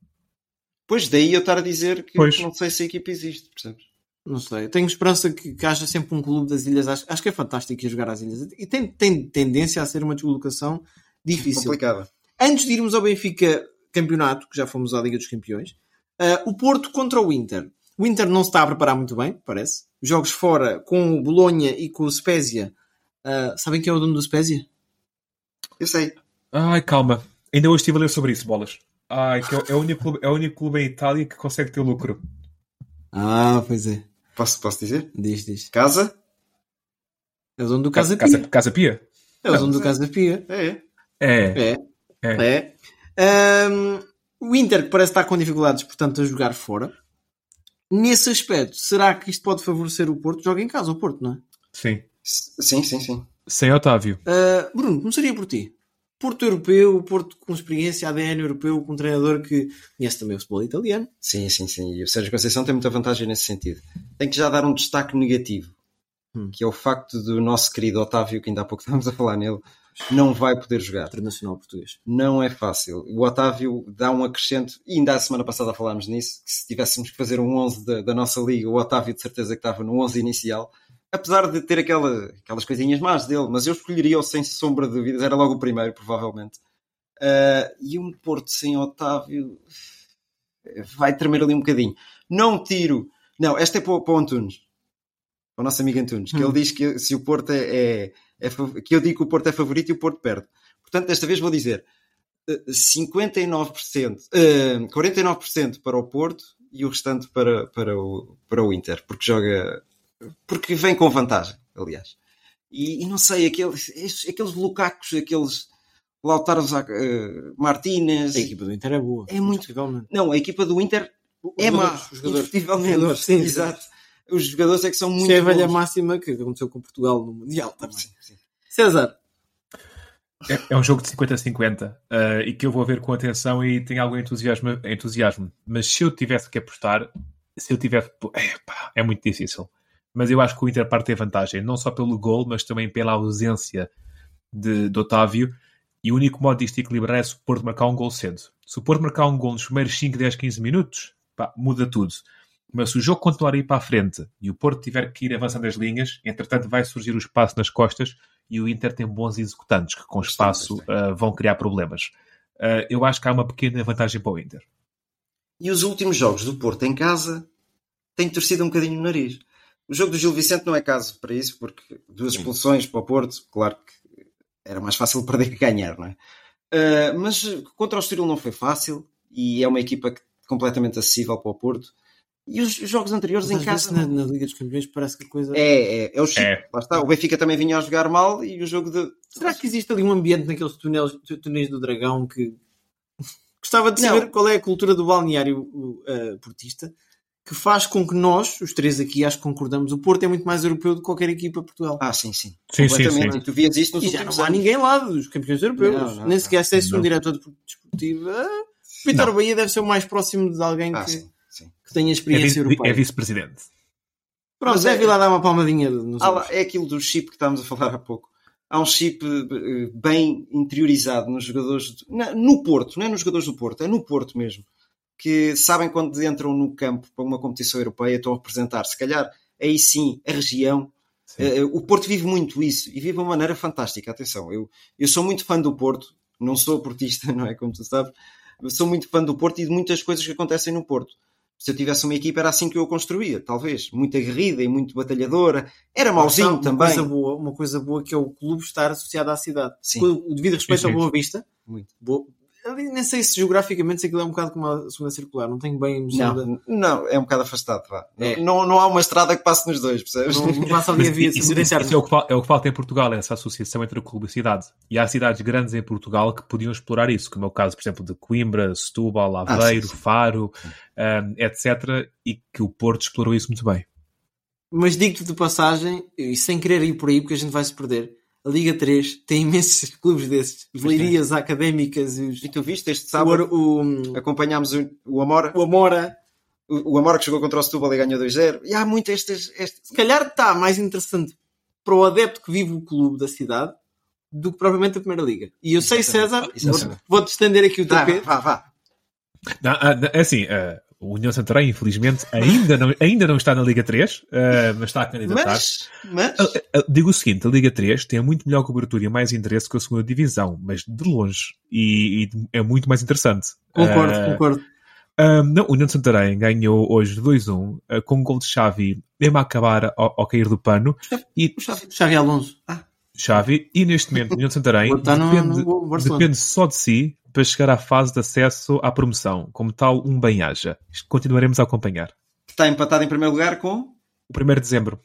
Pois daí eu estar a dizer que Pois. não sei se a equipa existe, percebes? Não sei. Tenho esperança que, que haja sempre um clube das ilhas. Acho, acho que é fantástico ir jogar às ilhas. E tem, tem tendência a ser uma deslocação difícil. Complicada. Antes de irmos ao Benfica campeonato, que já fomos à Liga dos Campeões, ah, o Porto contra o Inter. O Inter não se está a preparar muito bem, parece. Jogos fora com o Bolonha e com o Spezia. Ah, sabem quem é o dono do Spezia? Eu sei. Ai, calma. Ainda hoje estive a ler sobre isso, bolas. Ai, que é, é o único clube, é o único clube em Itália que consegue ter lucro. Ah, pois é. Posso, posso dizer? Diz, diz. Casa? É o dono do Casa, Casa Pia. Casa, Casa Pia? É o dono do Casa Pia. É, é. É. É. É. É. Ahm, o Inter que parece estar com dificuldades, portanto, a jogar fora. Nesse aspecto, será que isto pode favorecer o Porto? Joga em casa o Porto, não é? Sim. S- Sim, sim, sim. Sem Otávio. Ah, Bruno, começaria por ti. Porto europeu, Porto com experiência, ADN europeu, com um treinador que conhece também o futebol italiano. Sim, sim, sim. E o Sérgio Conceição tem muita vantagem nesse sentido. Tem que já dar um destaque negativo, Hum. que é o facto do nosso querido Otávio, que ainda há pouco [laughs] estávamos a falar nele, não vai poder jogar. Internacional português. Não é fácil. O Otávio dá um acrescento, e ainda a semana passada falámos nisso, que se tivéssemos que fazer um 11 da, da nossa liga, o Otávio de certeza que estava no 11 inicial, apesar de ter aquela, aquelas coisinhas más dele, mas eu escolheria-o sem sombra de dúvidas, era logo o primeiro, provavelmente. Ah, e um Porto sem Otávio vai tremer ali um bocadinho. Não tiro. Não, esta é para, o- para o Antunes, para o nosso amigo Antunes, que Hum. ele diz que se o Porto é, é- é que eu digo que o Porto é favorito e o Porto perde. Portanto, desta vez vou dizer eh, 59%, eh, 49% para o Porto e o restante para, para, o, para o Inter, porque joga, porque vem com vantagem, aliás. E, e não sei, aqueles, aqueles lucacos, aqueles Lautaro uh, Martínez. A equipa do Inter é boa. É muito. Não, a equipa do Inter é má. Os. Jogadores, sim, [laughs] Exato. Os jogadores é que são muito. Isso é a velha máxima que aconteceu com Portugal no Mundial também. Sim, sim. César. É, é, um jogo de 50-50 uh, e que eu vou ver com atenção e tenho algum entusiasmo, entusiasmo. Mas se eu tivesse que apostar, se eu tivesse. É, é muito difícil. Mas eu acho que o Inter parte ter vantagem, não só pelo gol, mas também pela ausência de, de Otávio. E o único modo disto equilibrar é se o Porto marcar um gol cedo. Se o Porto marcar um gol nos primeiros 5, 10, 15 minutos, pá, muda tudo. Mas se o jogo continuar a ir para a frente e o Porto tiver que ir avançando as linhas, entretanto vai surgir o espaço nas costas e o Inter tem bons executantes que com espaço uh, vão criar problemas. Uh, eu acho que há uma pequena vantagem para o Inter. E os últimos jogos do Porto em casa têm torcido um bocadinho no nariz. O jogo do Gil Vicente não é caso para isso, porque duas expulsões para o Porto, claro que era mais fácil [laughs] perder que ganhar, não é? Uh, mas contra o Estoril não foi fácil e é uma equipa completamente acessível para o Porto. E os jogos anteriores Mas em casa. Na, na, Liga dos Campeões parece que a coisa. É, é, é o chip. É. Lá está. O Benfica também vinha a jogar mal e o jogo de. Será que existe ali um ambiente naqueles túneis, túneis do Dragão que. [laughs] Gostava de saber Não. qual é a cultura do balneário uh, portista que faz com que nós, os três aqui, acho que concordamos, o Porto é muito mais europeu do que qualquer equipa Portugal. Ah, sim, sim. sim Completamente. Sim, sim. Tu vias isto nos e já não há ninguém lá dos campeões europeus. Não, não, Nem sequer se é um diretor desportivo. Ah, Vitor Bahia deve ser o mais próximo de alguém ah, que. Sim que tenha experiência é europeia. É vice-presidente. Pronto, deve ir lá dar uma palmadinha. Nos ah, lá, é aquilo do chip que estávamos a falar há pouco. Há um chip eh, bem interiorizado nos jogadores, no Porto, não é nos jogadores do Porto, é no Porto mesmo, que sabem quando entram no campo para uma competição europeia estão a representar, se calhar, aí sim, a região. Uh, o Porto vive muito isso e vive de uma maneira fantástica. Atenção, eu, eu sou muito fã do Porto, não sou portista, [laughs] não é? Como tu sabes, sou muito fã do Porto e de muitas coisas que acontecem no Porto se eu tivesse uma equipa era assim que eu a construía, talvez. Muito aguerrida e muito batalhadora. Era mauzinho uma também. Coisa boa, uma coisa boa que é o clube estar associado à cidade. Sim. Com o devido respeito sim, sim. à Boa Vista. Muito. Boa, nem sei se geograficamente se aquilo é um bocado como a segunda circular, não tenho bem noção. Não, não, é um bocado afastado. Vá. É. Não, não há uma estrada que passe nos dois, percebes? Não, não passa ali a via isso, isso, isso é, o que, é o que falta em Portugal, é essa associação entre o clube e a cidade. E há cidades grandes em Portugal que podiam explorar isso, como é o caso, por exemplo, de Coimbra, Setúbal, Aveiro, ah, sim, sim. Faro, um, etc. E que o Porto explorou isso muito bem. Mas digo-te de passagem, e sem querer ir por aí, porque a gente vai se perder a Liga 3 tem imensos [laughs] clubes desses. Leirias académicas. Os... E tu viste este sábado? O, o, acompanhámos o, o Amora. O Amora. O, o Amora que chegou contra o Setúbal e ganhou 2-0. E há muito estas, Se calhar está mais interessante para o adepto que vive o clube da cidade do que propriamente a Primeira Liga. E eu sei, César, vou-te estender aqui o tapete. Vá, vá. Não, ah, é assim, uh, o União Santarém, infelizmente, ainda não, ainda não está na Liga 3, uh, eh, mas está a candidatar. Mas, mas... Uh, uh, digo o seguinte: a Liga 3 tem muito melhor cobertura e mais interesse que a segunda divisão, mas de longe. E, e é muito mais interessante. Concordo, concordo. não, o União Santarém ganhou hoje 2-1 com um gol de Xavi, mesmo a acabar ao, ao cair do pano. E... Xavi, Xavi Alonso. Ah. Xavi, e neste momento o União Santarém depende, no, no depende só de si para chegar à fase de acesso à promoção. Como tal, um bem-aja. Continuaremos a acompanhar. Está empatado em primeiro lugar com? O 1 de dezembro.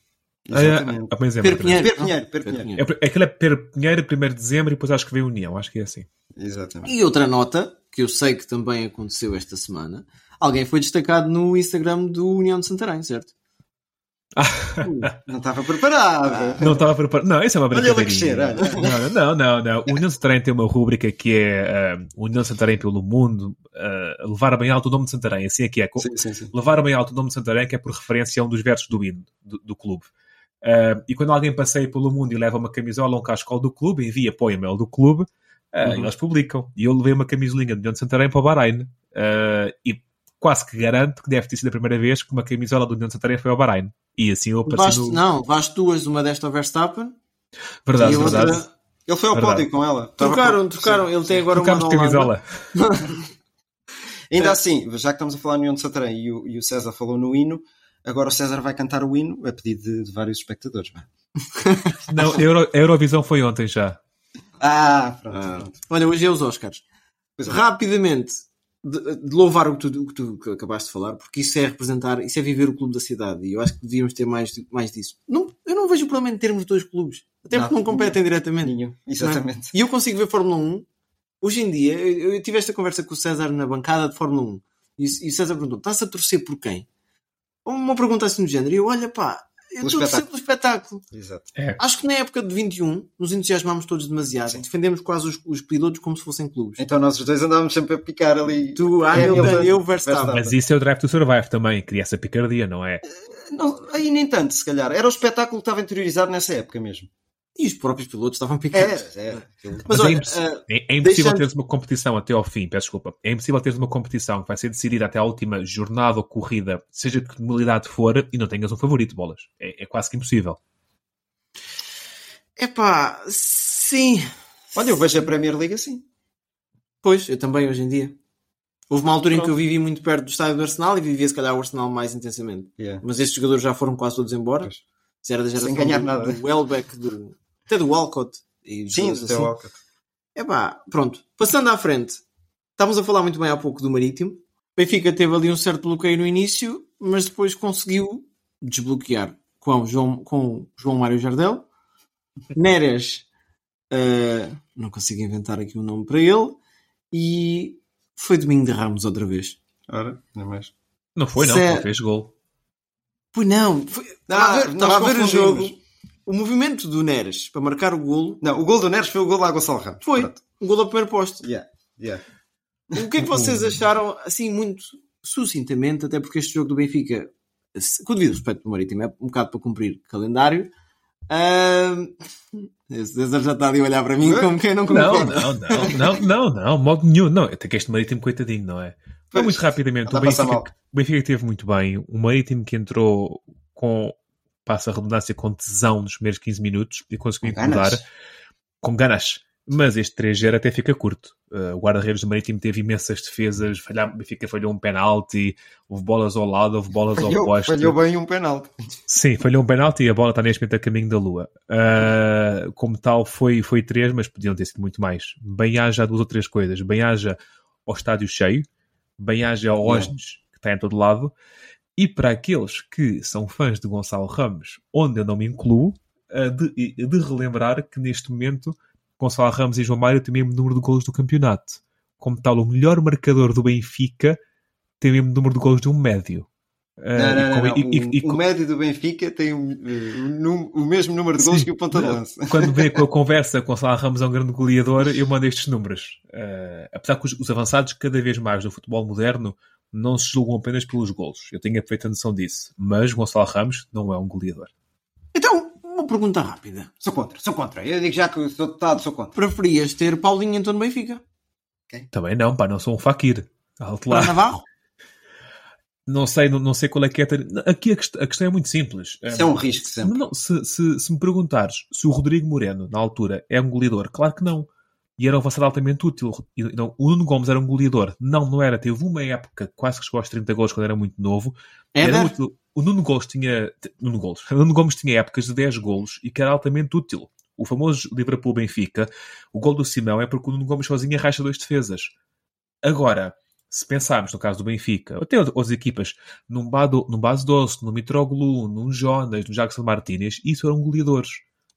Exatamente. Ah, dezembro, Per Pinheiro. Per Pinheiro, Per Pinheiro. É, aquilo é Per Pinheiro, 1 de dezembro e depois acho que vem União. Acho que é assim. Exatamente. E outra nota, que eu sei que também aconteceu esta semana. Alguém foi destacado no Instagram do União de Santarém, certo? Não estava preparado. Não estava preparado. Não, isso é uma brincadeirinha. Não, não, não, não. O União Santarém tem uma rúbrica que é uh, União Santarém pelo mundo, uh, levar bem alto o nome de Santarém. Assim é que é. Sim, sim, sim. Levar bem alto o nome de Santarém, que é por referência a um dos versos do hino do, do clube. Uh, e quando alguém passeia pelo mundo e leva uma camisola ou um cascol do clube, envia para o e-mail do clube, uhum. eles publicam. E eu levei uma camisolinha do União de Santarém para o Bahrein. e quase que garanto que deve ter sido a primeira vez que uma camisola do União de Santarém foi ao Bahrein. E assim eu apareci no... Não, vais duas, uma desta ao Verstappen. Verdade, verdade. Outra... Ele foi ao pódio com ela. Trocaram, trocaram. Ele tem agora Trocamos uma de camisola. [laughs] Ainda assim, já que estamos a falar no União de Santarém e o, e o, César falou no hino, agora o César vai cantar o hino a pedido de, de vários espectadores. [laughs] não, a, Euro, a Eurovisão foi ontem já. Ah, pronto. Ah. pronto. Olha, hoje é os Oscars. É. Rapidamente, de, de, louvar o que, tu, o que tu acabaste de falar, porque isso é representar, isso é viver o clube da cidade e eu acho que devíamos ter mais, mais disso. Não, eu não vejo o problema em termos dois clubes, até porque não, não competem diretamente. Nenhum, exatamente. É? E eu consigo ver Fórmula 1 hoje em dia, eu, eu tive esta conversa com o César na bancada de Fórmula 1 e, e o César perguntou: estás a torcer por quem? Uma pergunta assim do género. E eu, olha pá, eu estou a torcer pelo espetáculo. Exato. É. Acho que na época de 21 nos entusiasmámos todos demasiado. Sim. Defendemos quase os, os pilotos como se fossem clubes. Então nós os dois andávamos sempre a picar ali. Tu, É, Hamilton, eu- eu, Verstappen. Verstappen. Mas isso é o Drive to Survive também, cria essa picardia, não é? Não, aí nem tanto, se calhar. Era o espetáculo que estava interiorizado nessa época mesmo. E os próprios pilotos estavam É, picados. é. Mas, Mas é olha, imposs- ah, É, é impossível deixando- teres uma competição até ao fim, peço desculpa. É impossível teres uma competição que vai ser decidida até a última jornada ou corrida, seja de que modalidade for, e não tenhas um favorito, bolas. É, é quase que impossível. epá, sim. Olha, eu vejo a Premier League assim. Pois, eu também hoje em dia. Houve uma altura em que Pronto. eu vivi muito perto do estádio do Arsenal e vivia se calhar o Arsenal mais intensamente. Yeah. Mas estes jogadores já foram quase todos embora. Pois. Se era da geração ganhar do, nada. do Welbeck, do, até do Walcott. E Sim, até assim. o Walcott. Epá, pronto. Passando à frente. Estávamos a falar muito bem há pouco do Marítimo. Benfica teve ali um certo bloqueio no início, mas depois conseguiu desbloquear com João, com João Mário Jardel. Neres, [laughs] eh, não consigo inventar aqui um nome para ele. E foi Domingo de Ramos outra vez. Ora, não é mais. Não foi, não, Certo. não fez gol. Pois não, foi- estava Ah, a ver, nós estava a ver o jogo. O movimento do Neres para marcar o golo Não, o gol do Neres foi o gol lá Gonçalo Ramos. foi Pronto. um golo ao primeiro posto. Yeah, yeah. O que é que vocês [laughs] acharam, assim, muito sucintamente, até porque este jogo do Benfica, com o devido respeito do Marítimo, é um bocado para cumprir calendário. Ahm, Esse César já está ali a olhar para mim como quem não Não, concorda. não, não, não, não, não, modo nenhum. Não, até que este Marítimo, coitadinho, não é? Foi muito rapidamente. O Benfica, o Benfica teve muito bem. O Marítimo que entrou com, passa a redundância, com tesão nos primeiros 15 minutos e conseguiu Com incomodar com ganas. Mas este 3-0 até fica curto. Uh, o guarda-redes do Marítimo teve imensas defesas, falhar, o Benfica falhou um penalti, houve bolas ao lado, houve bolas ao Falhou, poste. falhou bem um penalti. Sim, falhou um penalti e a bola está neste momento a caminho da lua. Uh, como tal, foi, foi três, mas podiam ter sido muito mais. Bem haja duas ou três coisas. Bem haja ao estádio cheio, bem haja ao Osnes, que está em todo lado, e para aqueles que são fãs de Gonçalo Ramos, onde eu não me incluo, de, de relembrar que neste momento Gonçalo Ramos e João Mário têm o mesmo número de golos do campeonato. Como tal, o melhor marcador do Benfica tem o mesmo número de golos de um médio. Não, não, não, com- não. e- e- O- e médio do Benfica tem o, o num- o mesmo número de gols Sim. que o ponta de lança. [laughs] Quando vê com a [laughs] conversa com o Salah Ramos é um grande goleador, eu mando estes números. Uh, apesar que os, os avançados, cada vez mais no futebol moderno, não se julgam apenas pelos golos. Eu tenho a perfeita noção disso. Mas Gonçalo Ramos não é um goleador. Então, uma pergunta rápida. Sou contra, sou contra. Eu digo já que sou deputado, sou contra. Preferias ter Paulinho então no Benfica? Também não, pá, não sou um faquir. Alto Para lá. Navarro? Não sei, não, não sei qual é que é. Aqui a, quest- a questão é muito simples. Isso é um risco sempre. Não, se, se, se me perguntares se o Rodrigo Moreno, na altura, é um goleador, claro que não. E era um avançado altamente útil. E, não, o Nuno Gomes era um goleador. Não, não era. Teve uma época, quase que chegou aos 30 gols quando era muito novo. Era Éder? útil. O Nuno Gomes tinha. Nuno, Gomes. O Nuno Gomes tinha épocas de 10 golos e que era altamente útil. O famoso Liverpool-Benfica, o gol do Simão é porque o Nuno Gomes sozinho arrasta dois defesas. Agora, se pensarmos no caso do Benfica, ou até outras equipas, num, Bado, num Base Doce, num Mitroglou, num Jonas, num Jackson Martínez, isso eram goleadores.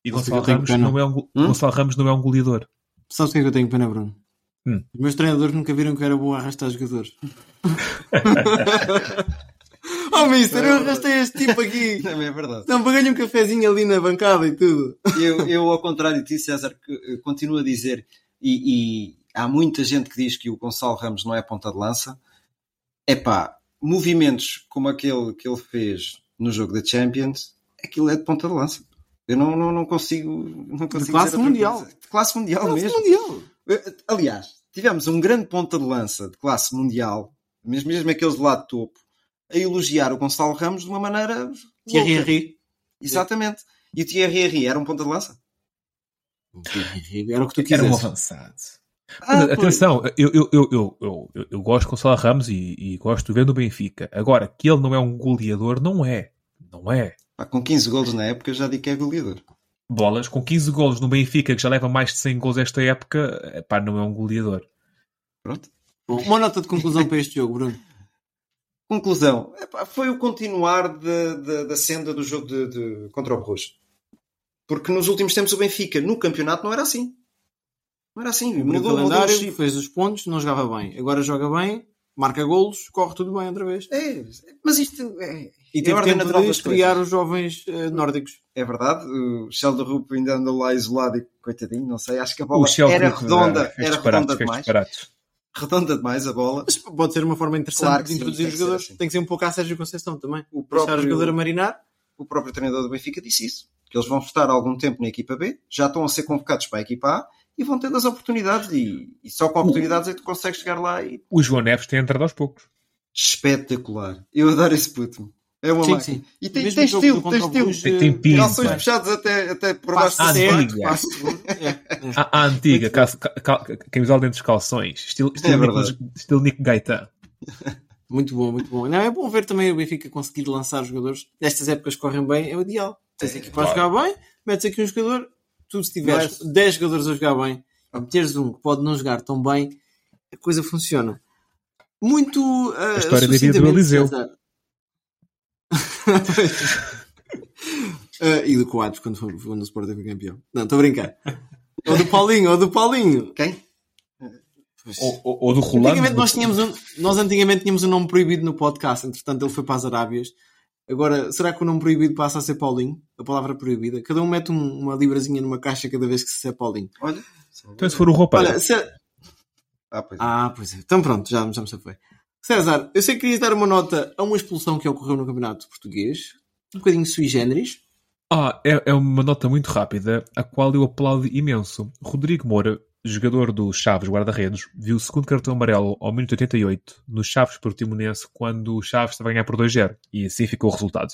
E Gonçalo Ramos, não é um, Hum? Gonçalo Ramos não é um goleador. Sabes o que é que eu tenho pena, Bruno? Hum. Os meus treinadores nunca viram que era bom a arrastar jogadores. [laughs] oh, mister, eu arrastei este tipo aqui. [laughs] Não é verdade. Não, paguei-lhe um cafezinho ali na bancada e tudo. Eu, eu, ao contrário de ti, César, que, eh, continuo a dizer, e, e há muita gente que diz que o Gonçalo Ramos não é ponta de lança. É pá, movimentos como aquele que ele fez no jogo da Champions, aquilo é de ponta de lança. Eu não, não, não consigo. Não consigo classe dizer outra mundial. De classe mundial Classe mesmo. mundial. Eh, Aliás, tivemos um grande ponta de lança de classe mundial, mesmo, mesmo aqueles de lá de topo, a elogiar o Gonçalo Ramos de uma maneira. Thierry. Henry. Exatamente. E o Thierry Henry era um ponta de lança? Thierry Henry, Era o que tu Era um quisesse. avançado. Ah, atenção, eu, eu, eu, eu, eu, eu- eu gosto de Gonçalo Ramos e, e gosto de ver no Benfica. Agora, que ele não é um goleador, não é. Não é. Pá, com 15 golos na época já digo que é goleador. Bolas, com 15 golos no Benfica, que já leva mais de 100 golos esta época, pá, não é um goleador. Pronto. Bom, Uma nota de conclusão para este jogo, Bruno. [laughs] Conclusão. Epá, foi o continuar de- de- da senda do jogo de, de- contra o Bruges. Porque nos últimos tempos o Benfica no campeonato não era assim. Não era assim, o mudou, mudou o calendário, chip. fez os pontos, não jogava bem. Agora joga bem, marca golos, corre tudo bem outra vez. É, mas isto é, E é teve a ordem tempo natural de estrear coisas. os jovens eh, nórdicos. É verdade, o Sheldon Rupp ainda andou lá isolado e coitadinho, não sei, acho que a bola era redonda, eh, era disparates, redonda demais. Redonda demais a bola. Mas pode ser uma forma interessante Claro de sim, introduzir tem os que ser jogadores. assim. Tem que ser um pouco a Sérgio Conceição também. O Deixar o próprio- jogador a marinar. O próprio treinador do Benfica disse isso, que eles vão estar algum tempo na equipa B, já estão a ser convocados para a equipa A e vão tendo as oportunidades e, e só com oportunidades é que tu consegues chegar lá e O João Neves tem entrado aos poucos. espetacular. Eu adoro esse puto. É uma Sim, máquina. sim. E tem, tem estilo, tem estilo. Tem, tem. Calções puxados até, até por baixo do seguro. É, é. A, a antiga, cal, camisola dentro dos calções. Estilo, estilo, É Nico, estilo Nico Gaetan. [laughs] Muito bom, muito bom. Não, é bom ver também o Benfica conseguir lançar jogadores. Nestas épocas que correm bem, é o ideal. Tens É, aqui para jogar bem, metes aqui um jogador. Tu, se tiveres Mas- 10 jogadores a jogar bem, e meteres um que pode não jogar tão bem, a coisa funciona. Muito. Uh, A história da vida do Eliseu. Uh, [laughs] e do Coates quando, foi, quando o Sporting foi campeão. Não, estou a brincar. [laughs] Ou do Paulinho, ou do Paulinho. Quem? Ou, ou, ou do Rolando. Antigamente nós tínhamos um, nós antigamente tínhamos um nome proibido no podcast, entretanto ele foi para as Arábias. Agora, será que o nome proibido passa a ser Paulinho? A palavra proibida? Cada um mete um- uma librazinha numa caixa cada vez que se disser Paulinho. Olha. Então se for o roupa. Olha, se- Ah, pois é. Ah, pois é. Então pronto, já, já me safei. César, eu sei que querias dar uma nota a uma expulsão que ocorreu no Campeonato Português. Um bocadinho sui generis. Ah, é, é uma nota muito rápida, a qual eu aplaudo imenso. Rodrigo Moura, jogador do Chaves Guarda-Redes, viu o segundo cartão amarelo ao minuto 88 no Chaves Portimonense quando o Chaves estava a ganhar por 2-0 e assim ficou o resultado.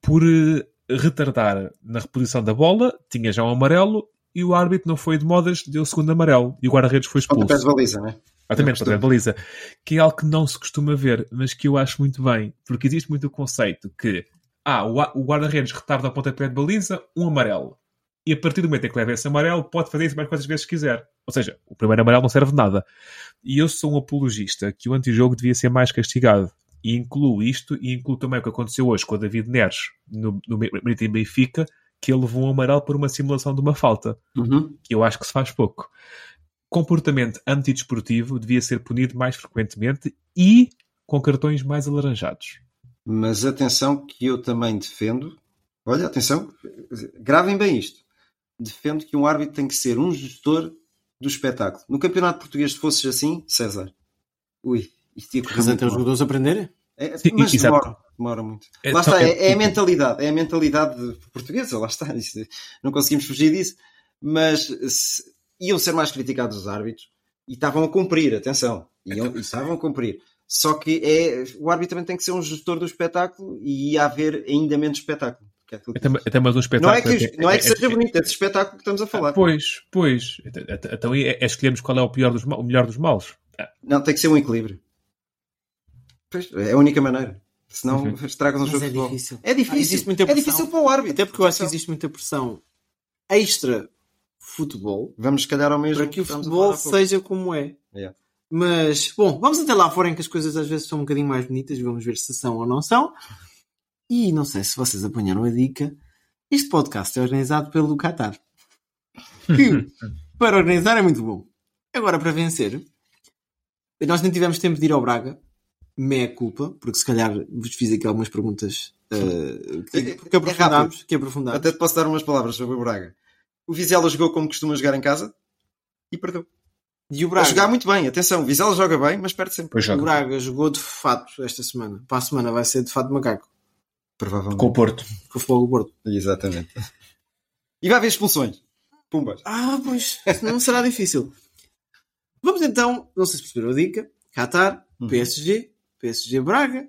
Por eh, retardar na reposição da bola, tinha já um amarelo e o árbitro não foi de modas, deu o segundo amarelo e o guarda-redes foi expulso. Pontapé de baliza, né? Exatamente, para a baliza. Que é algo que não se costuma ver, mas que eu acho muito bem, porque existe muito o conceito que ah, o guarda-redes retarda o pontapé de baliza, um amarelo. E a partir do momento em que leva esse amarelo, pode fazer isso mais quantas vezes quiser. Ou seja, o primeiro amarelo não serve de nada. E eu sou um apologista que o antijogo devia ser mais castigado. E incluo isto, e incluo também o que aconteceu hoje com o David Neres no, no Benfica, que ele levou um amarelo por uma simulação de uma falta Uhum. que eu acho que se faz pouco. Comportamento antidesportivo devia ser punido mais frequentemente e com cartões mais alaranjados. Mas atenção que eu também defendo. Olha, atenção, gravem bem isto. Defendo que um árbitro tem que ser um gestor do espetáculo. No campeonato português, se fosses assim, César. Ui, isto ia correr Mas os jogadores a aprenderem. É, Sim, mas exato. demora, demora muito. É, lá então, está, é- é, é a mentalidade, é a mentalidade portuguesa, lá está. Isto- não conseguimos fugir disso. Mas se- iam ser mais criticados os árbitros e estavam a cumprir, atenção, iam, e estavam a cumprir. Só que é, o árbitro também tem que ser um gestor do espetáculo e ia haver ainda menos espetáculo. Que é aquilo que Até, até mais um não espetáculo. é que, não é que seja bonito, é desse espetáculo que estamos a falar. Pois, pois. Então é, é escolhermos qual é o, pior dos, o melhor dos males. Não, tem que ser um equilíbrio. Pois, é a única maneira. Senão Uhum. estragas um Mas jogo é de futebol. difícil. É difícil. Ah, existe muita é pressão. difícil para o árbitro. Até porque eu acho que existe muita pressão extra futebol Vamos, se calhar, ao mesmo para que o futebol seja como é. Yeah. Mas, bom, vamos até lá fora em que as coisas às vezes são um bocadinho mais bonitas vamos ver se são ou não são. E não sei se vocês apanharam a dica. Este podcast é organizado pelo Qatar. Que, [laughs] para organizar é muito bom. Agora, para vencer, nós nem tivemos tempo de ir ao Braga. Meia culpa, porque se calhar vos fiz aqui algumas perguntas uh, que, É- que aprofundámos. Que aprofundámos. Até te posso dar umas palavras sobre o Braga. O Vizela jogou como costuma jogar em casa e perdeu. E o A Braga, jogar muito bem, atenção, o Vizela joga bem, mas perde sempre. O. Braga jogou de fato esta semana. Para a semana vai ser de fato macaco. Provavelmente. Com o Porto. Com o Futebol do Porto. Exatamente. E vai haver expulsões. Pumbas. Ah, pois, não será difícil. Vamos então, não sei se perceberam a dica, Qatar, Uhum. PSG, PSG Braga.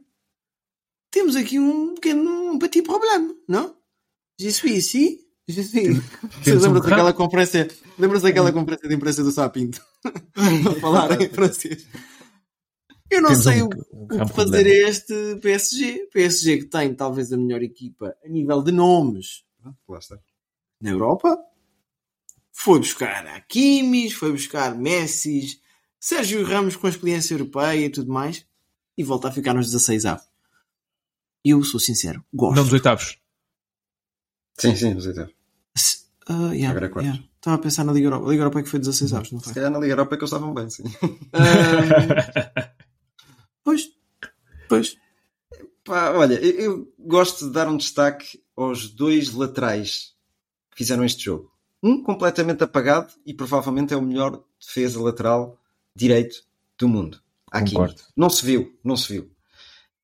Temos aqui um pequeno um petit problema, não? Je suis ici, je suis. Vocês um daquela conferência, lembram-se daquela conferência de imprensa do Sapinto? a [laughs] falar em francês. Eu não Temos sei um- o, um o que fazer problema. a este PSG. PSG que tem talvez a melhor equipa a nível de nomes Lá está. na Europa. Foi buscar Hakimis, foi buscar Messi, Sérgio Ramos com a experiência europeia e tudo mais. E volta a ficar nos 16 avos. Eu sou sincero, gosto. Não dos oitavos. Sim, sim, nos oitavos. Se- Uh, yeah, Agora é quartos. yeah. Estava a pensar na Liga Europa. A Liga Europa é que foi 16 anos, não Se foi? calhar na Liga Europa é que eles estavam bem, sim. Ah, [laughs] pois. Pois. Pá, olha, eu, eu gosto de dar um destaque aos dois laterais que fizeram este jogo. Um completamente apagado e provavelmente é o melhor defesa lateral direito do mundo. Aqui. Concordo. Não se viu, não se viu.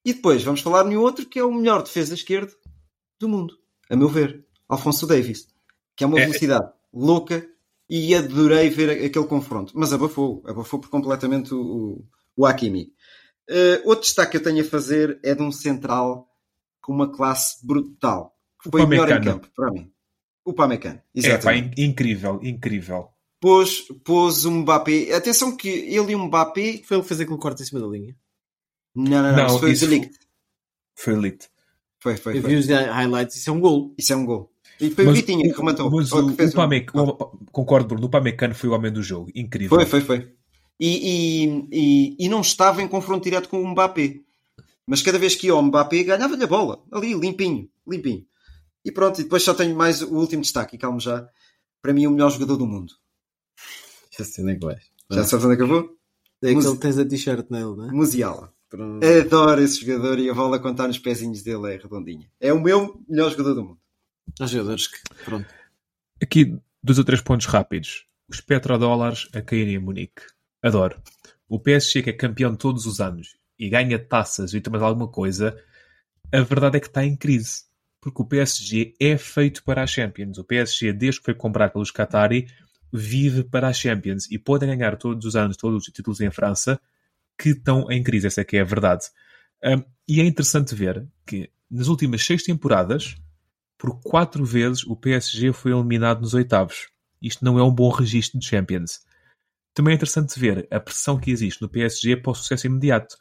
E depois vamos falar no outro que é o melhor defesa esquerdo do mundo, a meu ver, Alfonso Davis, que é uma É. velocidade louca e adorei ver aquele confronto, mas abafou, abafou por completamente o, o, o Hakimi. Eh, outro destaque que eu tenho a fazer é de um central com uma classe brutal. que Foi o melhor em campo, para mim. O Pamecano, É, pá, exatamente. in- incrível, incrível. Pôs, pôs o Mbappé. Atenção que ele e o Mbappé. Foi ele que fez aquele corte em cima da linha. Não, não, não. Não, isso foi o Delict. Foi elite. Foi, foi, Eu foi. vi os highlights, isso é um gol. Isso é um gol. E foi o Vitinha que rematou. Mas o, que fez o Pame- um- o- concordo, Bruno. O Pamecano foi o homem do jogo. Incrível. Foi, foi, foi. E, e, e, e não estava em confronto direto com o Mbappé. Mas cada vez que ia ao Mbappé, ganhava-lhe a bola. Ali, limpinho, limpinho. E pronto, e depois só tenho mais o último destaque. E calmo já. Para mim, o melhor jogador do mundo. Já sei onde é que vais. Já sabes onde acabou? É Muse- aquele que tens a t-shirt nele, não é? Musiala. Pronto. Adoro esse jogador e a bola está nos pezinhos dele é redondinha. É o meu melhor jogador do mundo. Há jogadores que. Pronto. Aqui, dois ou três pontos rápidos. Os petrodólares a caírem em Munique. Adoro. O PSG que é campeão todos os anos e ganha taças e mais alguma coisa, a verdade é que está em crise. Porque o PSG é feito para a Champions. O PSG, desde que foi comprado pelos Qatari, vive para a Champions e pode ganhar todos os anos todos os títulos em França que estão em crise. Essa é que é a verdade. Um, e é interessante ver que nas últimas seis temporadas, por quatro vezes o PSG foi eliminado nos oitavos. Isto não é um bom registro de Champions. Também é interessante ver a pressão que existe no PSG para o sucesso imediato.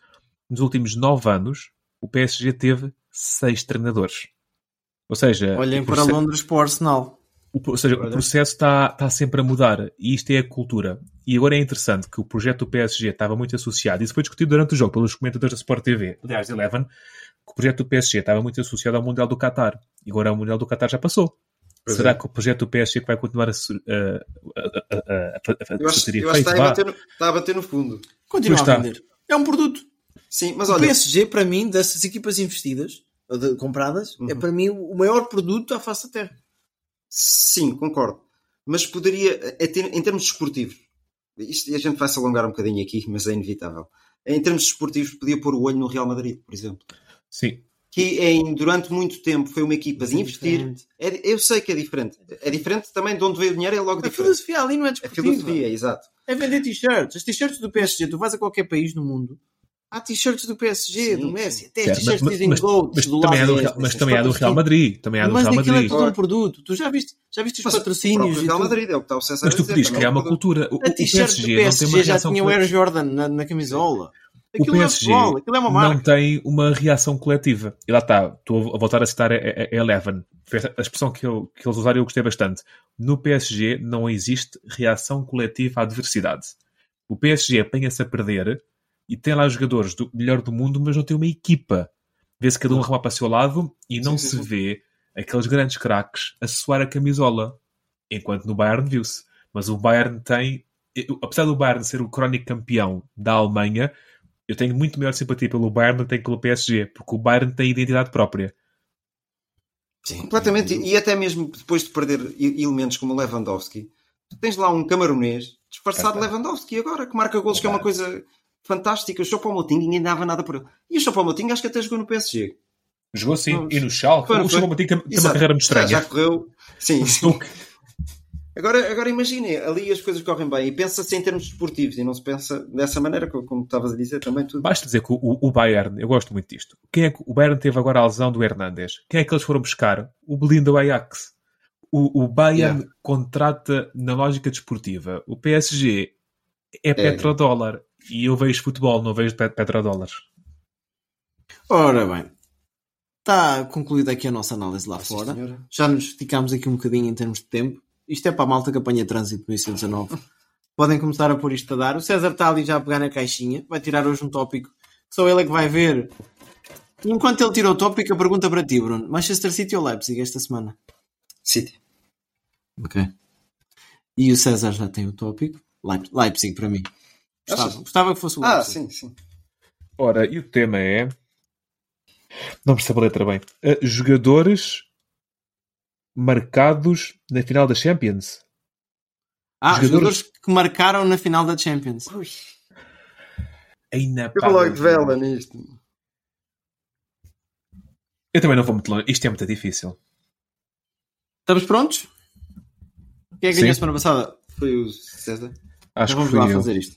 Nos últimos nove anos, o PSG teve seis treinadores. Ou seja, Olhem o para proce- Londres para o Arsenal. o, ou seja, o Olha. processo está, está sempre a mudar e isto é a cultura. E agora é interessante que o projeto do PSG estava muito associado, isso foi discutido durante o jogo pelos comentadores da Sport TV, aliás, Eleven, que o projeto do PSG estava muito associado ao Mundial do Qatar. E agora o Mundial do Qatar já passou. Pois Será é. que o projeto do PSG que vai continuar a, ser- a, a, a, a, a, Eu a acho, ser eu acho que está a, bater no, está a bater no fundo. Continua Pois a está. vender. É um produto. Sim, mas O olha, PSG, para mim, dessas equipas investidas, de- compradas, é Uhum. para mim o maior produto à face da Terra. sim, concordo. Mas poderia, é ter- em termos desportivos, isto, e a gente vai se alongar um bocadinho aqui, mas é inevitável. Em termos desportivos, podia pôr o olho no Real Madrid, por exemplo. Sim, Que em, durante muito tempo foi uma equipa de Mas é investir. É- eu sei que é diferente. É diferente também de onde veio o dinheiro, é logo A diferente. filosofia ali não é A desportiva. filosofia, exato. É vender t-shirts. As t-shirts do PSG, tu vais a qualquer país no mundo, há t-shirts do PSG, Sim, do Messi, até certo, t-shirts mas, dizem mas, GOAT, mas do também, há lado do, é Real- mas também há do Real. Madrid. Também há do Mas Real aquilo é Madrid. todo um produto. Tu já viste, já viste os Mas patrocínios Real? Madrid é o que está o César Mas a tu podias criar é um uma cultura. O, A t-shirt do PSG não tem uma PSG já tinha o. Air Jordan na, na camisola. Aquilo o não é PSG futebol, aquilo é uma não marca. tem uma reação coletiva. E lá está, estou a voltar a citar a, a, a Eleven. Foi a expressão que, eu, que eles usaram eu gostei bastante. No PSG não existe reação coletiva à adversidade. O PSG apanha-se a perder e tem lá os jogadores do melhor do mundo, mas não tem uma equipa. Vê-se cada um a remar para o seu lado e não Sim, sim, se vê aqueles grandes craques a suar a camisola. Enquanto no Bayern viu-se. Mas o Bayern tem, apesar do Bayern ser o crónico campeão da Alemanha, eu tenho muito maior simpatia pelo Bayern do que pelo PSG, porque o Bayern tem identidade própria. Completamente. E até mesmo depois de perder elementos como o Lewandowski, tu tens lá um camaronês disfarçado de Lewandowski agora, que marca golos, que é uma coisa fantástica. O Choupo-Moting ninguém dava nada por ele. E o Choupo-Moting acho que até jogou no PSG. Jogou sim, Não, e no Schalke. foi, O foi. Choupo-Moting tem, tem uma carreira muito Já, estranha. já correu. Sim, sim. Agora, agora imaginem, ali as coisas correm bem e pensa-se em termos desportivos e não se pensa dessa maneira, como, como estavas a dizer também tudo. Basta dizer que o, o Bayern, eu gosto muito disto. Quem é que o Bayern teve agora a lesão do Hernandes? Quem é que eles foram buscar? O Belin do Ajax. O, o Bayern Yeah. contrata na lógica desportiva. O PSG é petrodólar. E eu vejo futebol, não vejo pet- petrodólares. Ora bem, está concluída aqui a nossa análise lá Sim, fora. senhora. Já nos esticámos aqui um bocadinho em termos de tempo. Isto é para a malta que apanha trânsito no IC19. Podem começar a pôr isto a dar. O César está ali já a pegar na caixinha. Vai tirar hoje um tópico só ele é que vai ver. Enquanto ele tira o tópico, a pergunta para ti, Bruno. Manchester City ou Leipzig esta semana? City. Ok. E o César já tem o tópico. Leip- Leipzig para mim. Gostava, gostava que fosse o Ah, Leipzig. sim, sim. Ora, e o tema é. Não percebo a letra bem. Uh, jogadores marcados na final da Champions. Ah, Jogadores- jogadores que marcaram na final da Champions. Ainda Eu vou logo de vela nisto. Eu também não vou muito longe. Isto é muito difícil. Estamos prontos? Quem é que ganhou semana passada? Foi o César. Acho Então que vamos lá eu. fazer isto.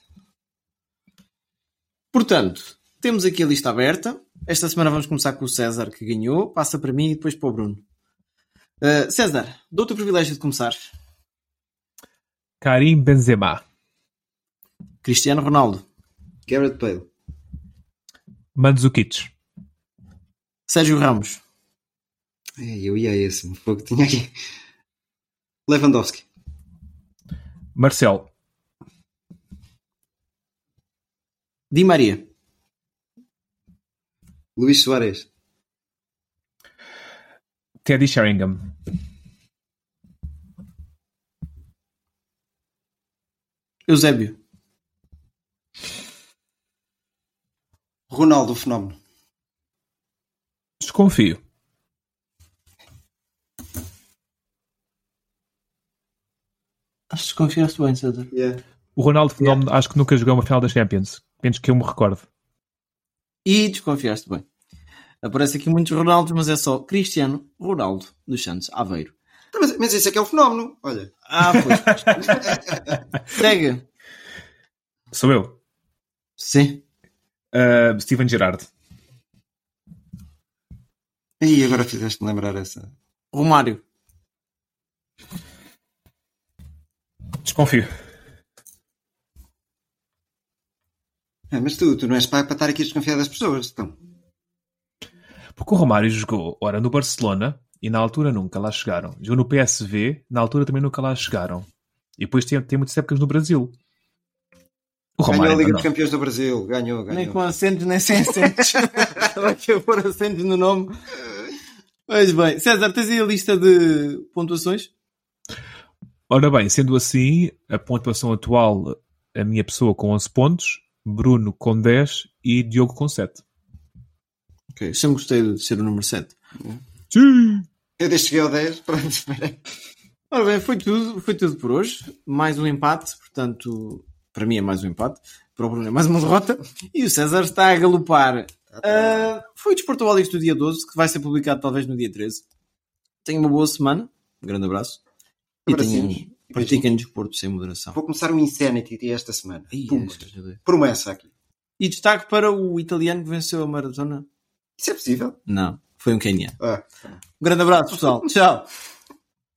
Portanto, temos aqui a lista aberta. Esta semana vamos começar com o César, que ganhou. Passa para mim e depois para o Bruno. Uh, César, dou-te o privilégio de começar. Karim Benzema. Cristiano Ronaldo. Garrett Bale. Mandzukic. Sérgio Ramos. É, eu ia a esse. Um pouco tinha aqui. Lewandowski. Marcel. Di Maria. Luís Soares. Teddy Sheringham. Eusébio. Ronaldo, o fenómeno. Desconfio. Acho que confiaste bem, César. Yeah. O Ronaldo Fenómeno acho que nunca jogou uma final da Champions. Menos que eu me recordo. E desconfiaste bem. Aparece aqui muitos Ronaldos, mas é só Cristiano Ronaldo dos Santos, Aveiro. Mas, mas esse é que é o fenómeno. Olha. Ah, pois. [laughs] Segue. Sou eu. Sim. Uh, Steven Gerrard. E agora fizeste-me lembrar essa. Romário. Desconfio. Ah, mas tu, tu não és pago para estar aqui a desconfiar das pessoas. Então. Porque o Romário jogou, ora, no Barcelona e na altura nunca lá chegaram. Jogou no PSV, na altura também nunca lá chegaram. E depois tem, tem muitas épocas no Brasil. O Ganhou Romário a Liga ainda dos. Campeões do Brasil. Ganhou, Nem ganhou. com acentos, nem sem acentos. [laughs] Estava aqui a pôr acentos no nome. Pois bem. César, tens aí a lista de pontuações? Ora bem, sendo assim, a pontuação atual, a minha pessoa com 11 pontos, Bruno com 10 e Diogo com 7. Ok. Sempre gostei de ser o número 7. Sim! Eu que cheguei ao 10. Pronto, espera. Ora bem, foi tudo, foi tudo por hoje. Mais um empate, portanto, para mim é mais um empate. Para o Bruno é mais uma derrota. E o César está a galopar. Ah, foi o Desporto Ovalix do dia 12, que vai ser publicado talvez no dia 13. Tenha uma boa semana. Um grande abraço. E tenham, pratiquem desporto sem moderação. Vou começar um Insanity esta semana. Ai, Pumba. é, Promessa aqui. E destaque para o italiano que venceu a maratona? Isso é possível? Não, foi um queniano. Ah. Um grande abraço, pessoal. Tchau.